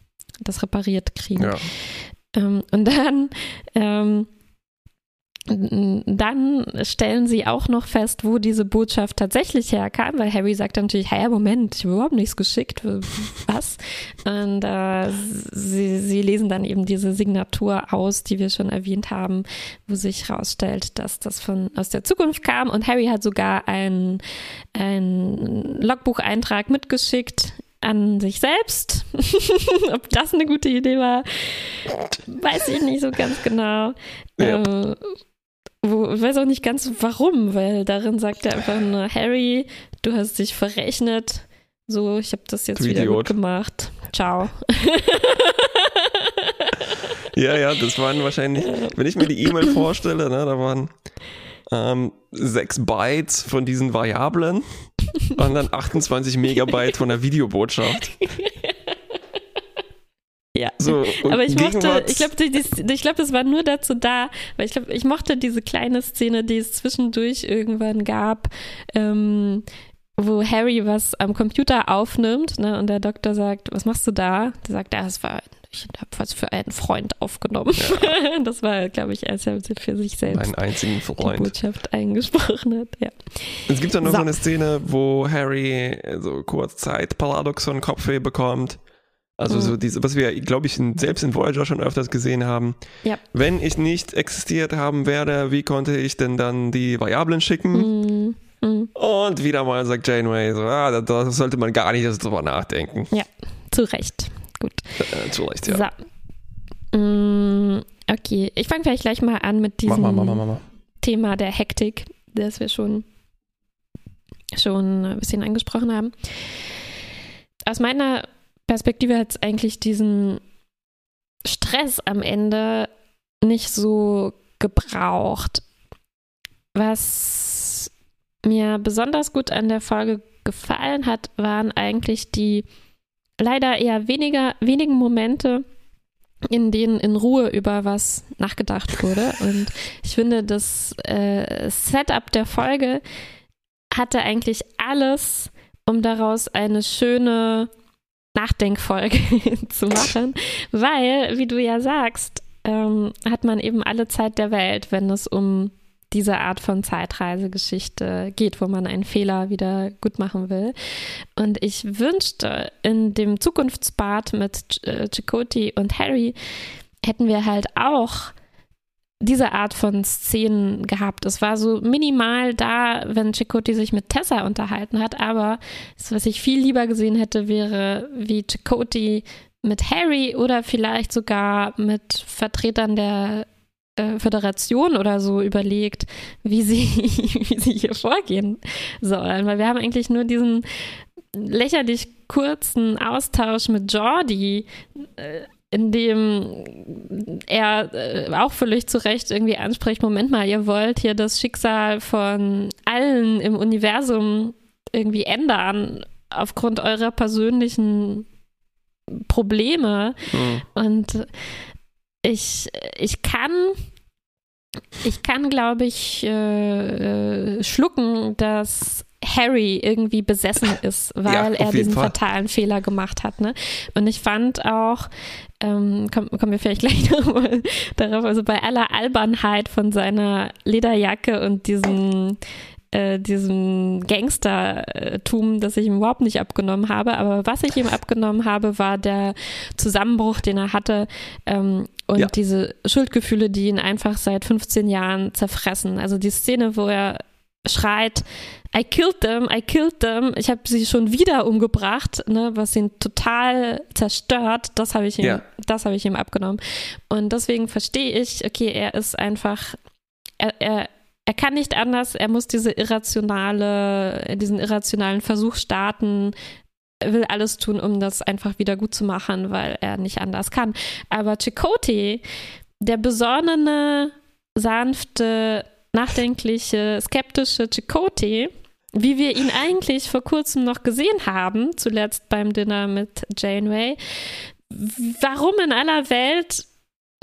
das repariert kriegen. Ja. Ähm, und dann ähm, dann stellen sie auch noch fest, wo diese Botschaft tatsächlich herkam, weil Harry sagt dann natürlich, hey, Moment, ich habe überhaupt nichts geschickt, was? Und äh, sie, sie lesen dann eben diese Signatur aus, die wir schon erwähnt haben, wo sich herausstellt, dass das von aus der Zukunft kam und Harry hat sogar einen, einen Logbucheintrag mitgeschickt, an sich selbst. Ob das eine gute Idee war, weiß ich nicht so ganz genau. Ja. Äh, wo, ich weiß auch nicht ganz warum, weil darin sagt er einfach nur, Harry, du hast dich verrechnet. So, ich habe das jetzt du wieder gut gemacht. Ciao. ja, ja, das waren wahrscheinlich, wenn ich mir die E-Mail vorstelle, ne, da waren ähm, sechs Bytes von diesen Variablen und dann 28 Megabyte von der Videobotschaft. Ja, so, aber ich mochte, ich glaube, ich glaube, das war nur dazu da, weil ich glaube, ich mochte diese kleine Szene, die es zwischendurch irgendwann gab, ähm, wo Harry was am Computer aufnimmt, ne, und der Doktor sagt, was machst du da? Der sagt, ja, es war ich habe was für einen Freund aufgenommen. Ja. das war, glaube ich, als er für sich selbst einen einzigen Freund. die Botschaft eingesprochen hat. Ja. Es gibt dann noch so. so eine Szene, wo Harry so kurz Zeit Paradoxon Kopfweh bekommt. Also mhm. so diese, was wir, glaube ich, in, selbst in Voyager schon öfters gesehen haben. Ja. Wenn ich nicht existiert haben werde, wie konnte ich denn dann die Variablen schicken? Mhm. Mhm. Und wieder mal sagt Janeway so, ah, da, da sollte man gar nicht drüber nachdenken. Ja, zu Recht. Gut. Äh, zu Recht, ja. So. Mm, okay, ich fange vielleicht gleich mal an mit diesem mach, mach, mach, Thema der Hektik, das wir schon, schon ein bisschen angesprochen haben. Aus meiner Perspektive hat es eigentlich diesen Stress am Ende nicht so gebraucht. Was mir besonders gut an der Folge gefallen hat, waren eigentlich die leider eher weniger, wenigen Momente, in denen in Ruhe über was nachgedacht wurde. Und ich finde, das äh, Setup der Folge hatte eigentlich alles, um daraus eine schöne Nachdenkfolge zu machen, weil, wie du ja sagst, ähm, hat man eben alle Zeit der Welt, wenn es um diese Art von Zeitreisegeschichte geht, wo man einen Fehler wieder gut machen will. Und ich wünschte, in dem Zukunftsbad mit äh, Chakoti und Harry hätten wir halt auch diese Art von Szenen gehabt. Es war so minimal da, wenn Chakoti sich mit Tessa unterhalten hat, aber das, was ich viel lieber gesehen hätte, wäre, wie Chakoti mit Harry oder vielleicht sogar mit Vertretern der äh, Föderation oder so überlegt, wie sie, wie sie hier vorgehen sollen. Weil wir haben eigentlich nur diesen lächerlich kurzen Austausch mit Jordi, äh, in dem er äh, auch völlig zu Recht irgendwie anspricht, Moment mal, ihr wollt hier das Schicksal von allen im Universum irgendwie ändern aufgrund eurer persönlichen Probleme. Mhm. Und ich, ich kann, ich kann, glaube ich, äh, äh, schlucken, dass Harry irgendwie besessen ist, weil ja, er diesen Fall. fatalen Fehler gemacht hat. Ne? Und ich fand auch, ähm, kommen, kommen wir vielleicht gleich nochmal darauf, also bei aller Albernheit von seiner Lederjacke und diesem äh, diesem Gangstertum, das ich ihm überhaupt nicht abgenommen habe. Aber was ich ihm abgenommen habe, war der Zusammenbruch, den er hatte ähm, und ja. diese Schuldgefühle, die ihn einfach seit 15 Jahren zerfressen. Also die Szene, wo er schreit, I killed them, I killed them. Ich habe sie schon wieder umgebracht, ne, was ihn total zerstört. Das habe ich ihm, ja. das habe ich ihm abgenommen. Und deswegen verstehe ich, okay, er ist einfach, er, er er kann nicht anders, er muss diese irrationale, diesen irrationalen Versuch starten, er will alles tun, um das einfach wieder gut zu machen, weil er nicht anders kann. Aber Chakotay, der besonnene, sanfte, nachdenkliche, skeptische Chakotay, wie wir ihn eigentlich vor kurzem noch gesehen haben, zuletzt beim Dinner mit Janeway, warum in aller Welt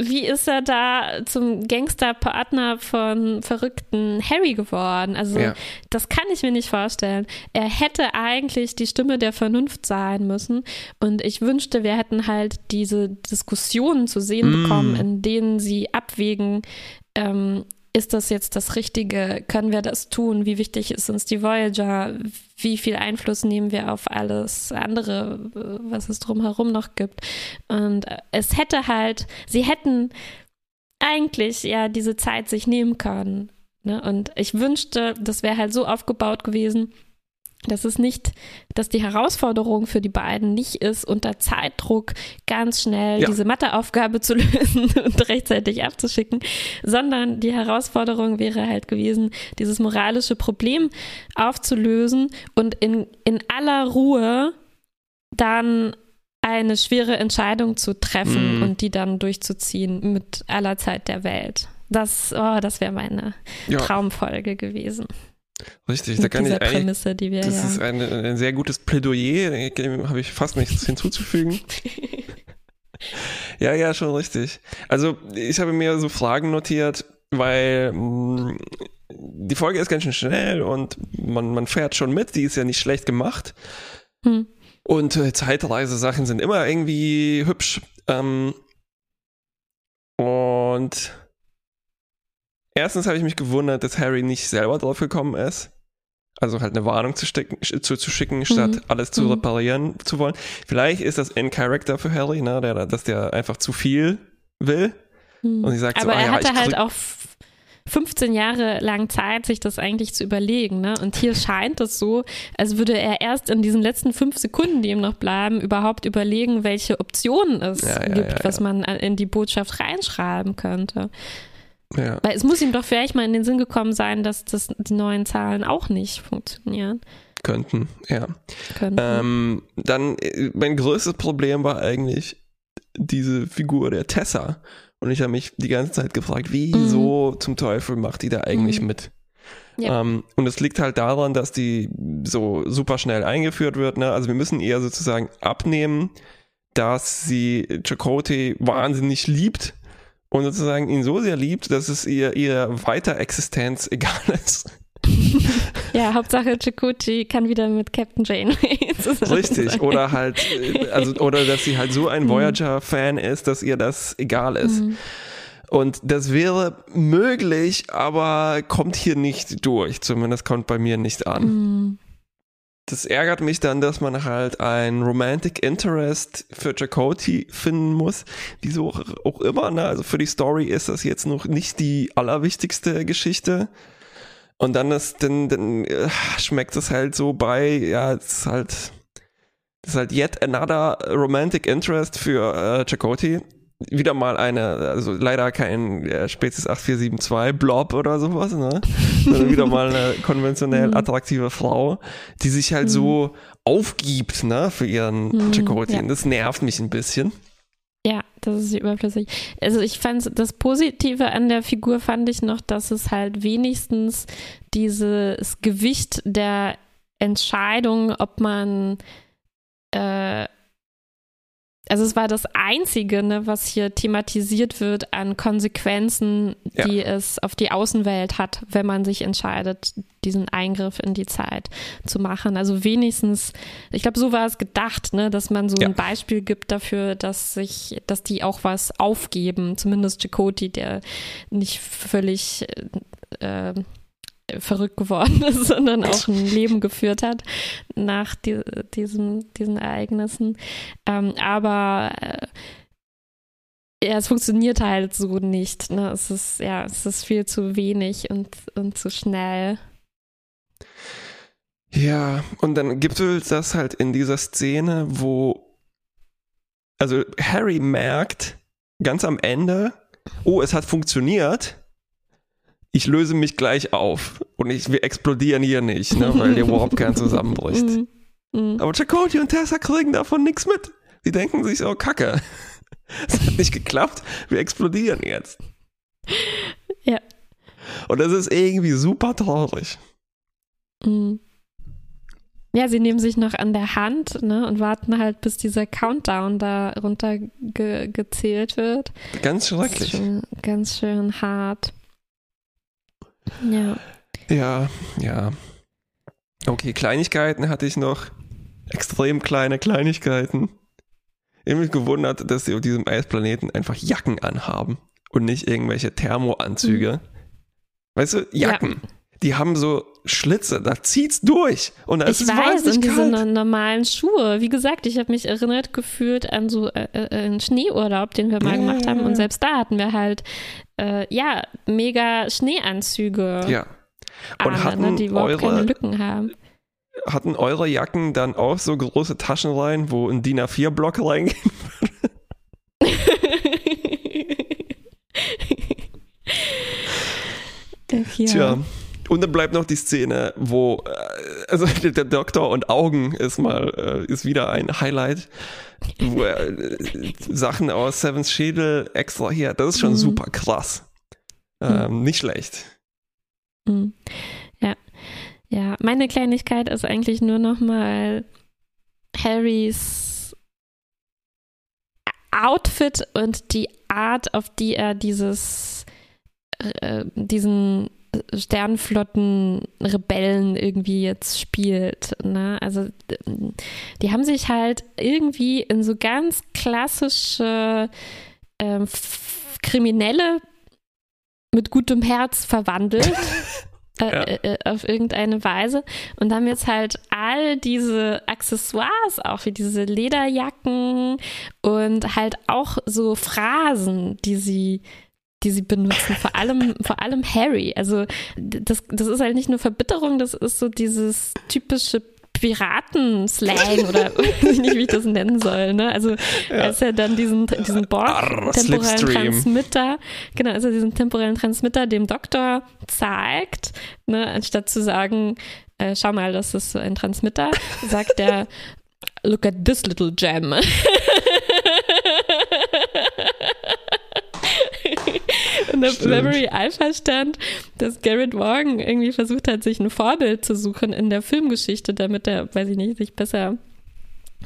wie ist er da zum Gangsterpartner von verrückten Harry geworden? Also, ja. das kann ich mir nicht vorstellen. Er hätte eigentlich die Stimme der Vernunft sein müssen. Und ich wünschte, wir hätten halt diese Diskussionen zu sehen mm. bekommen, in denen sie abwägen, ähm, ist das jetzt das Richtige? Können wir das tun? Wie wichtig ist uns die Voyager? Wie viel Einfluss nehmen wir auf alles andere, was es drumherum noch gibt? Und es hätte halt, sie hätten eigentlich ja diese Zeit sich nehmen können. Ne? Und ich wünschte, das wäre halt so aufgebaut gewesen, dass es nicht, dass die Herausforderung für die beiden nicht ist, unter Zeitdruck ganz schnell ja. diese Matheaufgabe zu lösen und rechtzeitig abzuschicken, sondern die Herausforderung wäre halt gewesen, dieses moralische Problem aufzulösen und in, in aller Ruhe dann eine schwere Entscheidung zu treffen mm. und die dann durchzuziehen mit aller Zeit der Welt. Das, oh, das wäre meine ja. Traumfolge gewesen. Richtig, da kann ich Prämisse, die wir, das ja. ist ein, ein, sehr gutes Plädoyer, dem habe ich fast nichts hinzuzufügen. ja, ja, schon richtig. Also ich habe mir so Fragen notiert, weil mh, mm, die Folge ist ganz schön schnell und man, man fährt schon mit, die ist ja nicht schlecht gemacht. Hm. Und äh, Zeitreise-Sachen sind immer irgendwie hübsch. Ähm, und erstens habe ich mich gewundert, dass Harry nicht selber drauf gekommen ist. Also halt eine Warnung zu, stecken, zu, zu schicken, statt mhm. alles zu mhm. reparieren zu wollen. Vielleicht ist das in Character für Harry, ne, der, dass der einfach zu viel will. Mhm. Und sie sagt Aber so, ah, er ja, hatte halt auch 15 Jahre lang Zeit, sich das eigentlich zu überlegen. Ne? Und hier scheint es so, als würde er erst in diesen letzten fünf Sekunden, die ihm noch bleiben, überhaupt überlegen, welche Optionen es ja, ja, gibt, was man in die Botschaft reinschreiben könnte. Ja. Weil es muss ihm doch vielleicht mal in den Sinn gekommen sein, dass das, die neuen Zahlen auch nicht funktionieren. Könnten, ja. Könnten. Ähm, dann, äh, mein größtes Problem war eigentlich diese Figur der Tessa. Und ich habe mich die ganze Zeit gefragt, wieso mhm. zum Teufel macht die da eigentlich mhm. mit? Ja. Ähm, und es liegt halt daran, dass die so super schnell eingeführt wird. Ne? Also wir müssen ihr sozusagen abnehmen, dass sie Chakotay wahnsinnig liebt und sozusagen ihn so sehr liebt, dass es ihr ihre Weiterexistenz egal ist. ja, Hauptsache Chikuchi kann wieder mit Captain Janeway zusammen Richtig, sein. oder halt, äh, also, oder dass sie halt so ein mhm. Voyager-Fan ist, dass ihr das egal ist. Mhm. Und das wäre möglich, aber kommt hier nicht durch. Zumindest kommt bei mir nicht an. Mhm das ärgert mich dann, dass man halt ein Romantic Interest für Chakoti finden muss. Wieso auch immer, ne? Also für die Story ist das jetzt noch nicht die allerwichtigste Geschichte. Und dann ist, dann, dann äh, schmeckt es halt so bei, ja, es ist halt, es ist halt yet another romantic interest für äh, Chakoti wieder mal eine, also leider kein äh, Spezies 8472 Blob oder sowas, ne? Sondern wieder mal eine konventionell mhm. attraktive Frau, die sich halt mhm. so aufgibt, ne, für ihren mhm, Chakotay. Ja. Das nervt mich ein bisschen. Ja, das ist überflüssig. Also ich fand das Positive an der Figur fand ich noch, dass es halt wenigstens dieses Gewicht der Entscheidung, ob man äh, also es war das Einzige, ne, was hier thematisiert wird an Konsequenzen, ja. die es auf die Außenwelt hat, wenn man sich entscheidet, diesen Eingriff in die Zeit zu machen. Also wenigstens, ich glaube, so war es gedacht, ne, dass man so ja. ein Beispiel gibt dafür, dass sich, dass die auch was aufgeben, zumindest Chakoti, der nicht völlig äh, verrückt geworden ist, sondern auch ein Leben geführt hat nach die, diesem, diesen Ereignissen. Ähm, aber äh, ja, es funktioniert halt so nicht. Ne? Es ist, ja, es ist viel zu wenig und, und zu schnell. Ja, und dann gibt es das halt in dieser Szene, wo also Harry merkt ganz am Ende, oh, es hat funktioniert ich löse mich gleich auf und ich, wir explodieren hier nicht, ne, weil der Warpkern zusammenbricht. Mhm. Mhm. Aber Chakotay und Tessa kriegen davon nichts mit. Sie denken sich so, kacke, es hat nicht geklappt, wir explodieren jetzt. Ja. Und das ist irgendwie super traurig. Mhm. Ja, sie nehmen sich noch an der Hand ne, und warten halt, bis dieser Countdown da runtergezählt ge wird. Ganz schrecklich. Schon ganz schön hart. Ja. Ja, ja. Okay, Kleinigkeiten hatte ich noch. Extrem kleine Kleinigkeiten. Ich habe mich gewundert, dass sie auf diesem Eisplaneten einfach Jacken anhaben und nicht irgendwelche Thermoanzüge. Weißt du, Jacken. Ja. Die haben so Schlitze, da zieht's durch. Und ich ist weiß, und diese normalen Schuhe. Wie gesagt, ich habe mich erinnert gefühlt an so äh, äh, einen Schneeurlaub, den wir mal ja, gemacht haben. Und selbst da hatten wir halt, äh, ja, mega Schneeanzüge. Ja. Und an, hatten ne, die überhaupt eure, keine Lücken haben. Hatten eure Jacken dann auch so große Taschen rein, wo ein DIN A4-Block reingehen ja. Tja. Und dann bleibt noch die Szene, wo äh, also der Doktor und Augen ist mal äh, ist wieder ein Highlight, wo er äh, Sachen aus Sevens Schädel extrahiert. Das ist schon mhm. super krass. Ähm, mhm. Nicht schlecht. Mhm. Ja, ja. Meine Kleinigkeit ist eigentlich nur noch mal Harrys Outfit und die Art, auf die er dieses äh, diesen Sternflotten-Rebellen irgendwie jetzt spielt. Ne? Also die haben sich halt irgendwie in so ganz klassische äh, Kriminelle mit gutem Herz verwandelt. Äh, ja. Äh, äh, auf irgendeine Weise und haben jetzt halt all diese Accessoires, auch wie diese Lederjacken und halt auch so Phrasen, die sie die sie benutzen, vor allem, vor allem Harry. Also das, das ist halt nicht nur Verbitterung, das ist so dieses typische Piratenslang oder weiß ich nicht, wie ich das nennen soll. Ne? Also ja. als er dann diesen, diesen Borg temporellen Transmitter, genau, als er diesen temporellen Transmitter dem Doktor zeigt, ne, anstatt zu sagen, äh, schau mal, das ist so ein Transmitter, sagt er, look at this little gem. In der Stimmt. Memory Alpha stand, dass Garrett Morgan irgendwie versucht hat, sich ein Vorbild zu suchen in der Filmgeschichte, damit er, weiß ich nicht, sich besser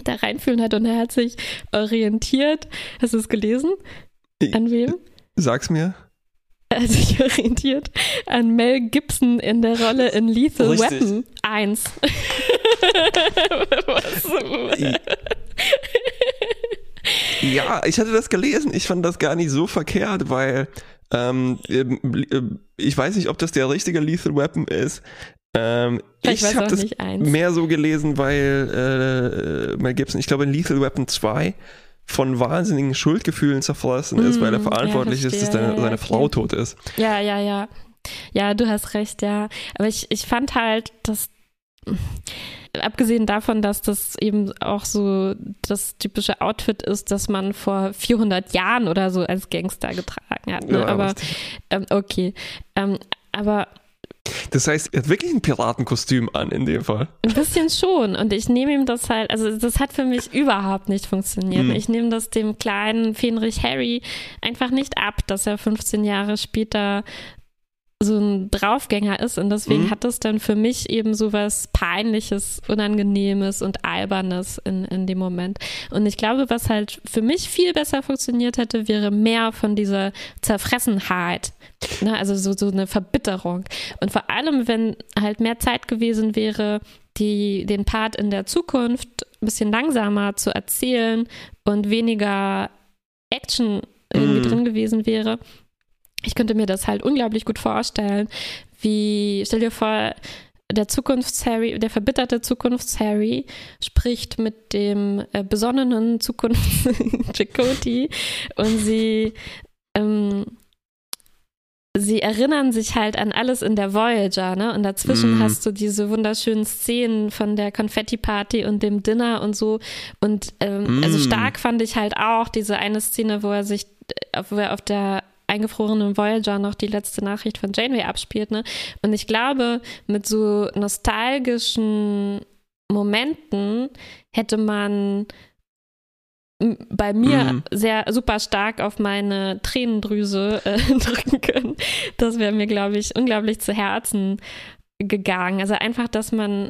da reinfühlen hat. Und er hat sich orientiert. Hast du es gelesen? An wem? Sag's mir. Er hat sich orientiert an Mel Gibson in der Rolle in Lethal Richtig. Weapon 1. Was? Ja, ich hatte das gelesen. Ich fand das gar nicht so verkehrt, weil ähm, ähm äh, ich weiß nicht, ob das der richtige Lethal Weapon ist. Ähm, ich habe das mehr so gelesen, weil äh, Mel Gibson, ich glaube in Lethal Weapon 2 von wahnsinnigen Schuldgefühlen zerfressen mm, ist, weil er mm, verantwortlich ja, ist, dass seine okay. Frau tot ist. Ja, ja, ja. Ja, du hast recht, ja. Aber ich, ich fand halt, dass abgesehen davon, dass das eben auch so das typische Outfit ist, das man vor 400 Jahren oder so als Gangster getragen hat. Ne? Ja, aber ähm, okay. Ähm, aber das heißt, er hat wirklich ein Piratenkostüm an in dem Fall. Ein bisschen schon. Und ich nehme ihm das halt, also das hat für mich überhaupt nicht funktioniert. Mhm. Ich nehme das dem kleinen Fenrich Harry einfach nicht ab, dass er 15 Jahre später so ein Draufgänger ist und deswegen mhm. hat es dann für mich eben so was Peinliches, Unangenehmes und Albernes in, in dem Moment. Und ich glaube, was halt für mich viel besser funktioniert hätte, wäre mehr von dieser Zerfressenheit. Ne? Also so, so eine Verbitterung. Und vor allem, wenn halt mehr Zeit gewesen wäre, die, den Part in der Zukunft ein bisschen langsamer zu erzählen und weniger Action irgendwie mm. drin gewesen wäre, ich könnte mir das halt unglaublich gut vorstellen, wie, stell dir vor, der Zukunfts-Harry, der verbitterte Zukunfts-Harry spricht mit dem äh, besonnenen Zukunfts-Chakoti und sie, ähm, sie erinnern sich halt an alles in der Voyager, ne? Und dazwischen mm. hast du diese wunderschönen Szenen von der Konfetti-Party und dem Dinner und so. Und ähm, mm. also stark fand ich halt auch diese eine Szene, wo er sich, äh, wo er auf der eingefrorenen Voyager noch die letzte Nachricht von Janeway abspielt. Ne? Und ich glaube, mit so nostalgischen Momenten hätte man bei mir mhm. sehr super stark auf meine Tränendrüse äh, drücken können. Das wäre mir, glaube ich, unglaublich zu Herzen gegangen. Also einfach, dass man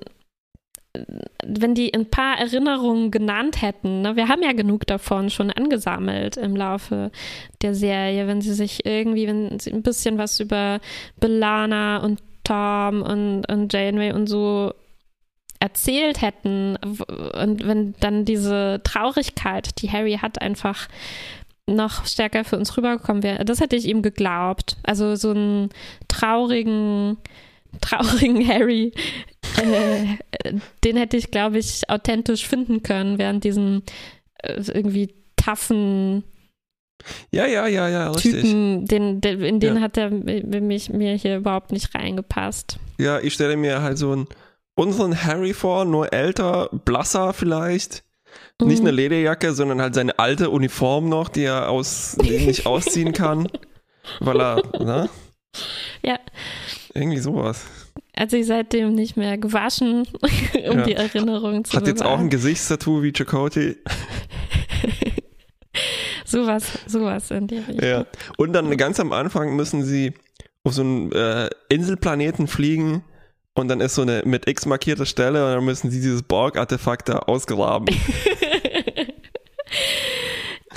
wenn die ein paar Erinnerungen genannt hätten, ne, wir haben ja genug davon schon angesammelt im Laufe der Serie, wenn sie sich irgendwie, wenn sie ein bisschen was über Belana und Tom und, und Janeway und so erzählt hätten und wenn dann diese Traurigkeit, die Harry hat, einfach noch stärker für uns rübergekommen wäre. Das hätte ich ihm geglaubt. Also so ein traurigen, traurigen Harry, äh, den hätte ich, glaube ich, authentisch finden können, während diesen äh, irgendwie taffen ja, ja, ja, ja, richtig. Typen, den, den, in den ja. hat er mich, mir hier überhaupt nicht reingepasst. Ja, ich stelle mir halt so einen unseren Harry vor, nur älter, blasser vielleicht. Mhm. Nicht eine Lederjacke, sondern halt seine alte Uniform noch, die er aus, nicht ausziehen kann, weil er, ne? Ja. Irgendwie sowas. Hat sich seitdem nicht mehr gewaschen, um ja. die Erinnerung zu Hat bewahren. jetzt auch ein Gesichtstattoo wie Chakotay. sowas, sowas in die Richtung. Ja. Und dann ganz am Anfang müssen sie auf so einen äh, Inselplaneten fliegen und dann ist so eine mit X markierte Stelle und dann müssen sie dieses Borg-Artefakt da ausgraben.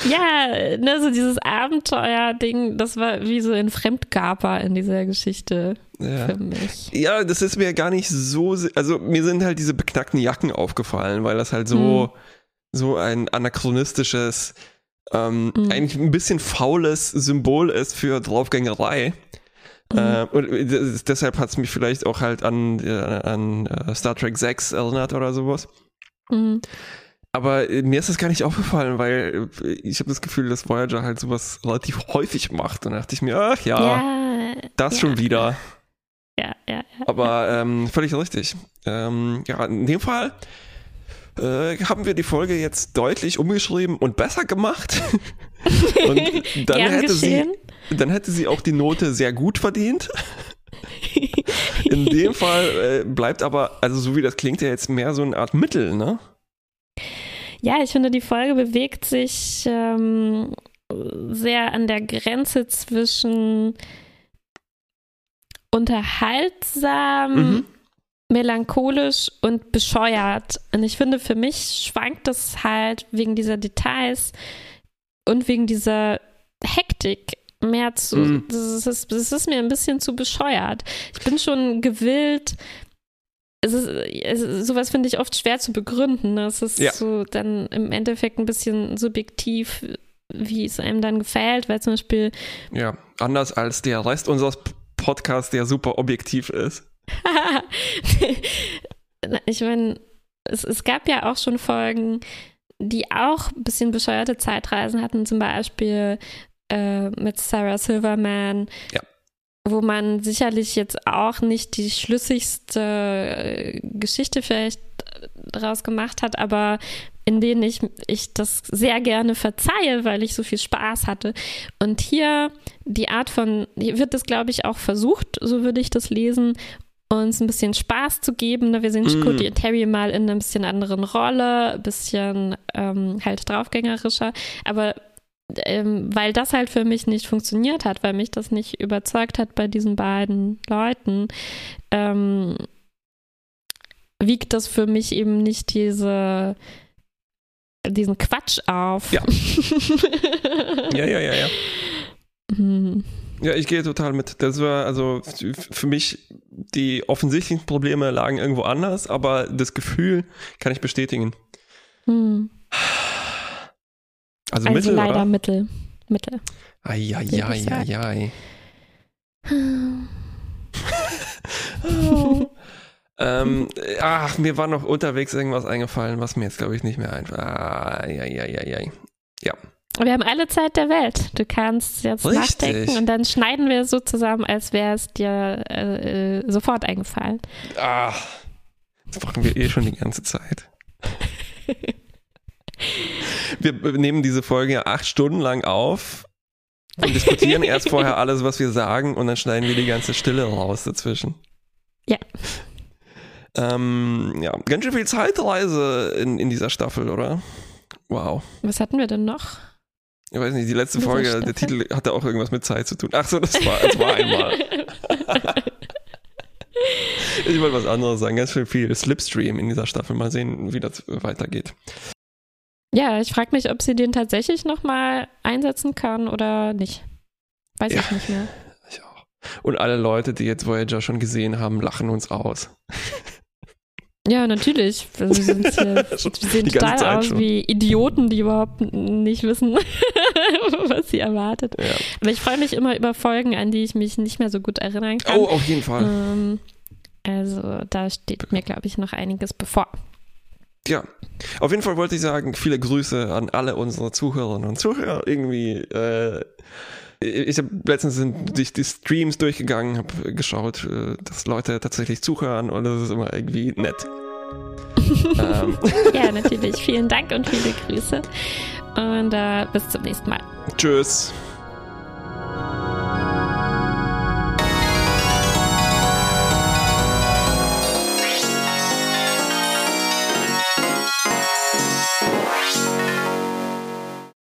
ja, ne, so dieses Abenteuer-Ding, das war wie so ein Fremdgaper in dieser Geschichte ja. für mich. Ja, das ist mir gar nicht so, also mir sind halt diese beknackten Jacken aufgefallen, weil das halt so, hm. so ein anachronistisches, ähm, hm. eigentlich ein bisschen faules Symbol ist für Draufgängerei. Mhm. Äh, und deshalb hat es mich vielleicht auch halt an, äh, an uh, Star Trek 6 erinnert oder sowas. Mhm. Aber äh, mir ist das gar nicht aufgefallen, weil äh, ich habe das Gefühl, dass Voyager halt sowas relativ häufig macht. Und da dachte ich mir, ach ja, ja das ja. schon wieder. Ja, ja, ja. Aber ähm, völlig richtig. Ähm, ja, in dem Fall äh, haben wir die Folge jetzt deutlich umgeschrieben und besser gemacht. und dann hätte geschehen. sie dann hätte sie auch die Note sehr gut verdient. In dem Fall äh, bleibt aber, also so wie das klingt, ja jetzt mehr so eine Art Mittel, ne? Ja, ich finde, die Folge bewegt sich ähm, sehr an der Grenze zwischen unterhaltsam, mhm. melancholisch und bescheuert. Und ich finde, für mich schwankt das halt wegen dieser Details und wegen dieser Hektik mehr zu, das, ist, das ist mir ein bisschen zu bescheuert. Ich bin schon gewillt, es ist, es ist, sowas finde ich oft schwer zu begründen. Ne? Es ist ja. so dann im Endeffekt ein bisschen subjektiv, wie es einem dann gefällt, weil zum Beispiel. Ja, anders als der Rest unseres Podcasts, der super objektiv ist. ich meine, es, es gab ja auch schon Folgen, die auch ein bisschen bescheuerte Zeitreisen hatten, zum Beispiel äh, mit Sarah Silverman. Ja. Wo man sicherlich jetzt auch nicht die schlüssigste äh, Geschichte vielleicht daraus gemacht hat, aber in denen ich, ich das sehr gerne verzeihe, weil ich so viel Spaß hatte. Und hier die Art von, hier wird es, glaube ich, auch versucht, so würde ich das lesen, uns ein bisschen Spaß zu geben. Ne? Wir sehen mm. Cody und Terry mal in einer bisschen anderen Rolle, ein bisschen ähm, halt draufgängerischer, aber ähm, weil das halt für mich nicht funktioniert hat, weil mich das nicht überzeugt hat bei diesen beiden Leuten, ähm, wiegt das für mich eben nicht diese diesen Quatsch auf. Ja. ja, ja, ja, ja. Hm. Ja, ich gehe total mit. Das war also für mich die offensichtlichen Probleme lagen irgendwo anders, aber das Gefühl kann ich bestätigen. Hm. Also, also Mittel, leider oder? Mittel. Mittel. Eieieiei. oh. ähm, ach, mir war noch unterwegs irgendwas eingefallen, was mir jetzt, glaube ich, nicht mehr einfällt. Eieieiei. Ja. Wir haben alle Zeit der Welt. Du kannst jetzt Richtig. nachdenken und dann schneiden wir so zusammen, als wäre es dir äh, äh, sofort eingefallen. Ach, das machen wir eh schon die ganze Zeit. Wir nehmen diese Folge ja acht Stunden lang auf und diskutieren erst vorher alles, was wir sagen, und dann schneiden wir die ganze Stille raus dazwischen. Ja. Ähm, ja, ganz schön viel Zeitreise in, in dieser Staffel, oder? Wow. Was hatten wir denn noch? Ich weiß nicht, die letzte Folge, Staffel? der Titel hatte auch irgendwas mit Zeit zu tun. Ach so, das war, das war einmal. ich wollte was anderes sagen. Ganz schön viel Slipstream in dieser Staffel. Mal sehen, wie das weitergeht. Ja, ich frage mich, ob sie den tatsächlich nochmal einsetzen kann oder nicht. Weiß ja, ich nicht mehr. Ich auch. Und alle Leute, die jetzt Voyager schon gesehen haben, lachen uns aus. Ja, natürlich. Also wir, sind hier, wir sehen total aus schon. wie Idioten, die überhaupt nicht wissen, was sie erwartet. Ja. Aber ich freue mich immer über Folgen, an die ich mich nicht mehr so gut erinnern kann. Oh, auf jeden Fall. Ähm, also da steht mir, glaube ich, noch einiges bevor. Ja, auf jeden Fall wollte ich sagen, viele Grüße an alle unsere Zuhörerinnen und Zuhörer. Irgendwie, äh, ich habe letztens sind durch die Streams durchgegangen, habe geschaut, äh, dass Leute tatsächlich zuhören und das ist immer irgendwie nett. ähm. Ja, natürlich. Vielen Dank und viele Grüße. Und äh, bis zum nächsten Mal. Tschüss.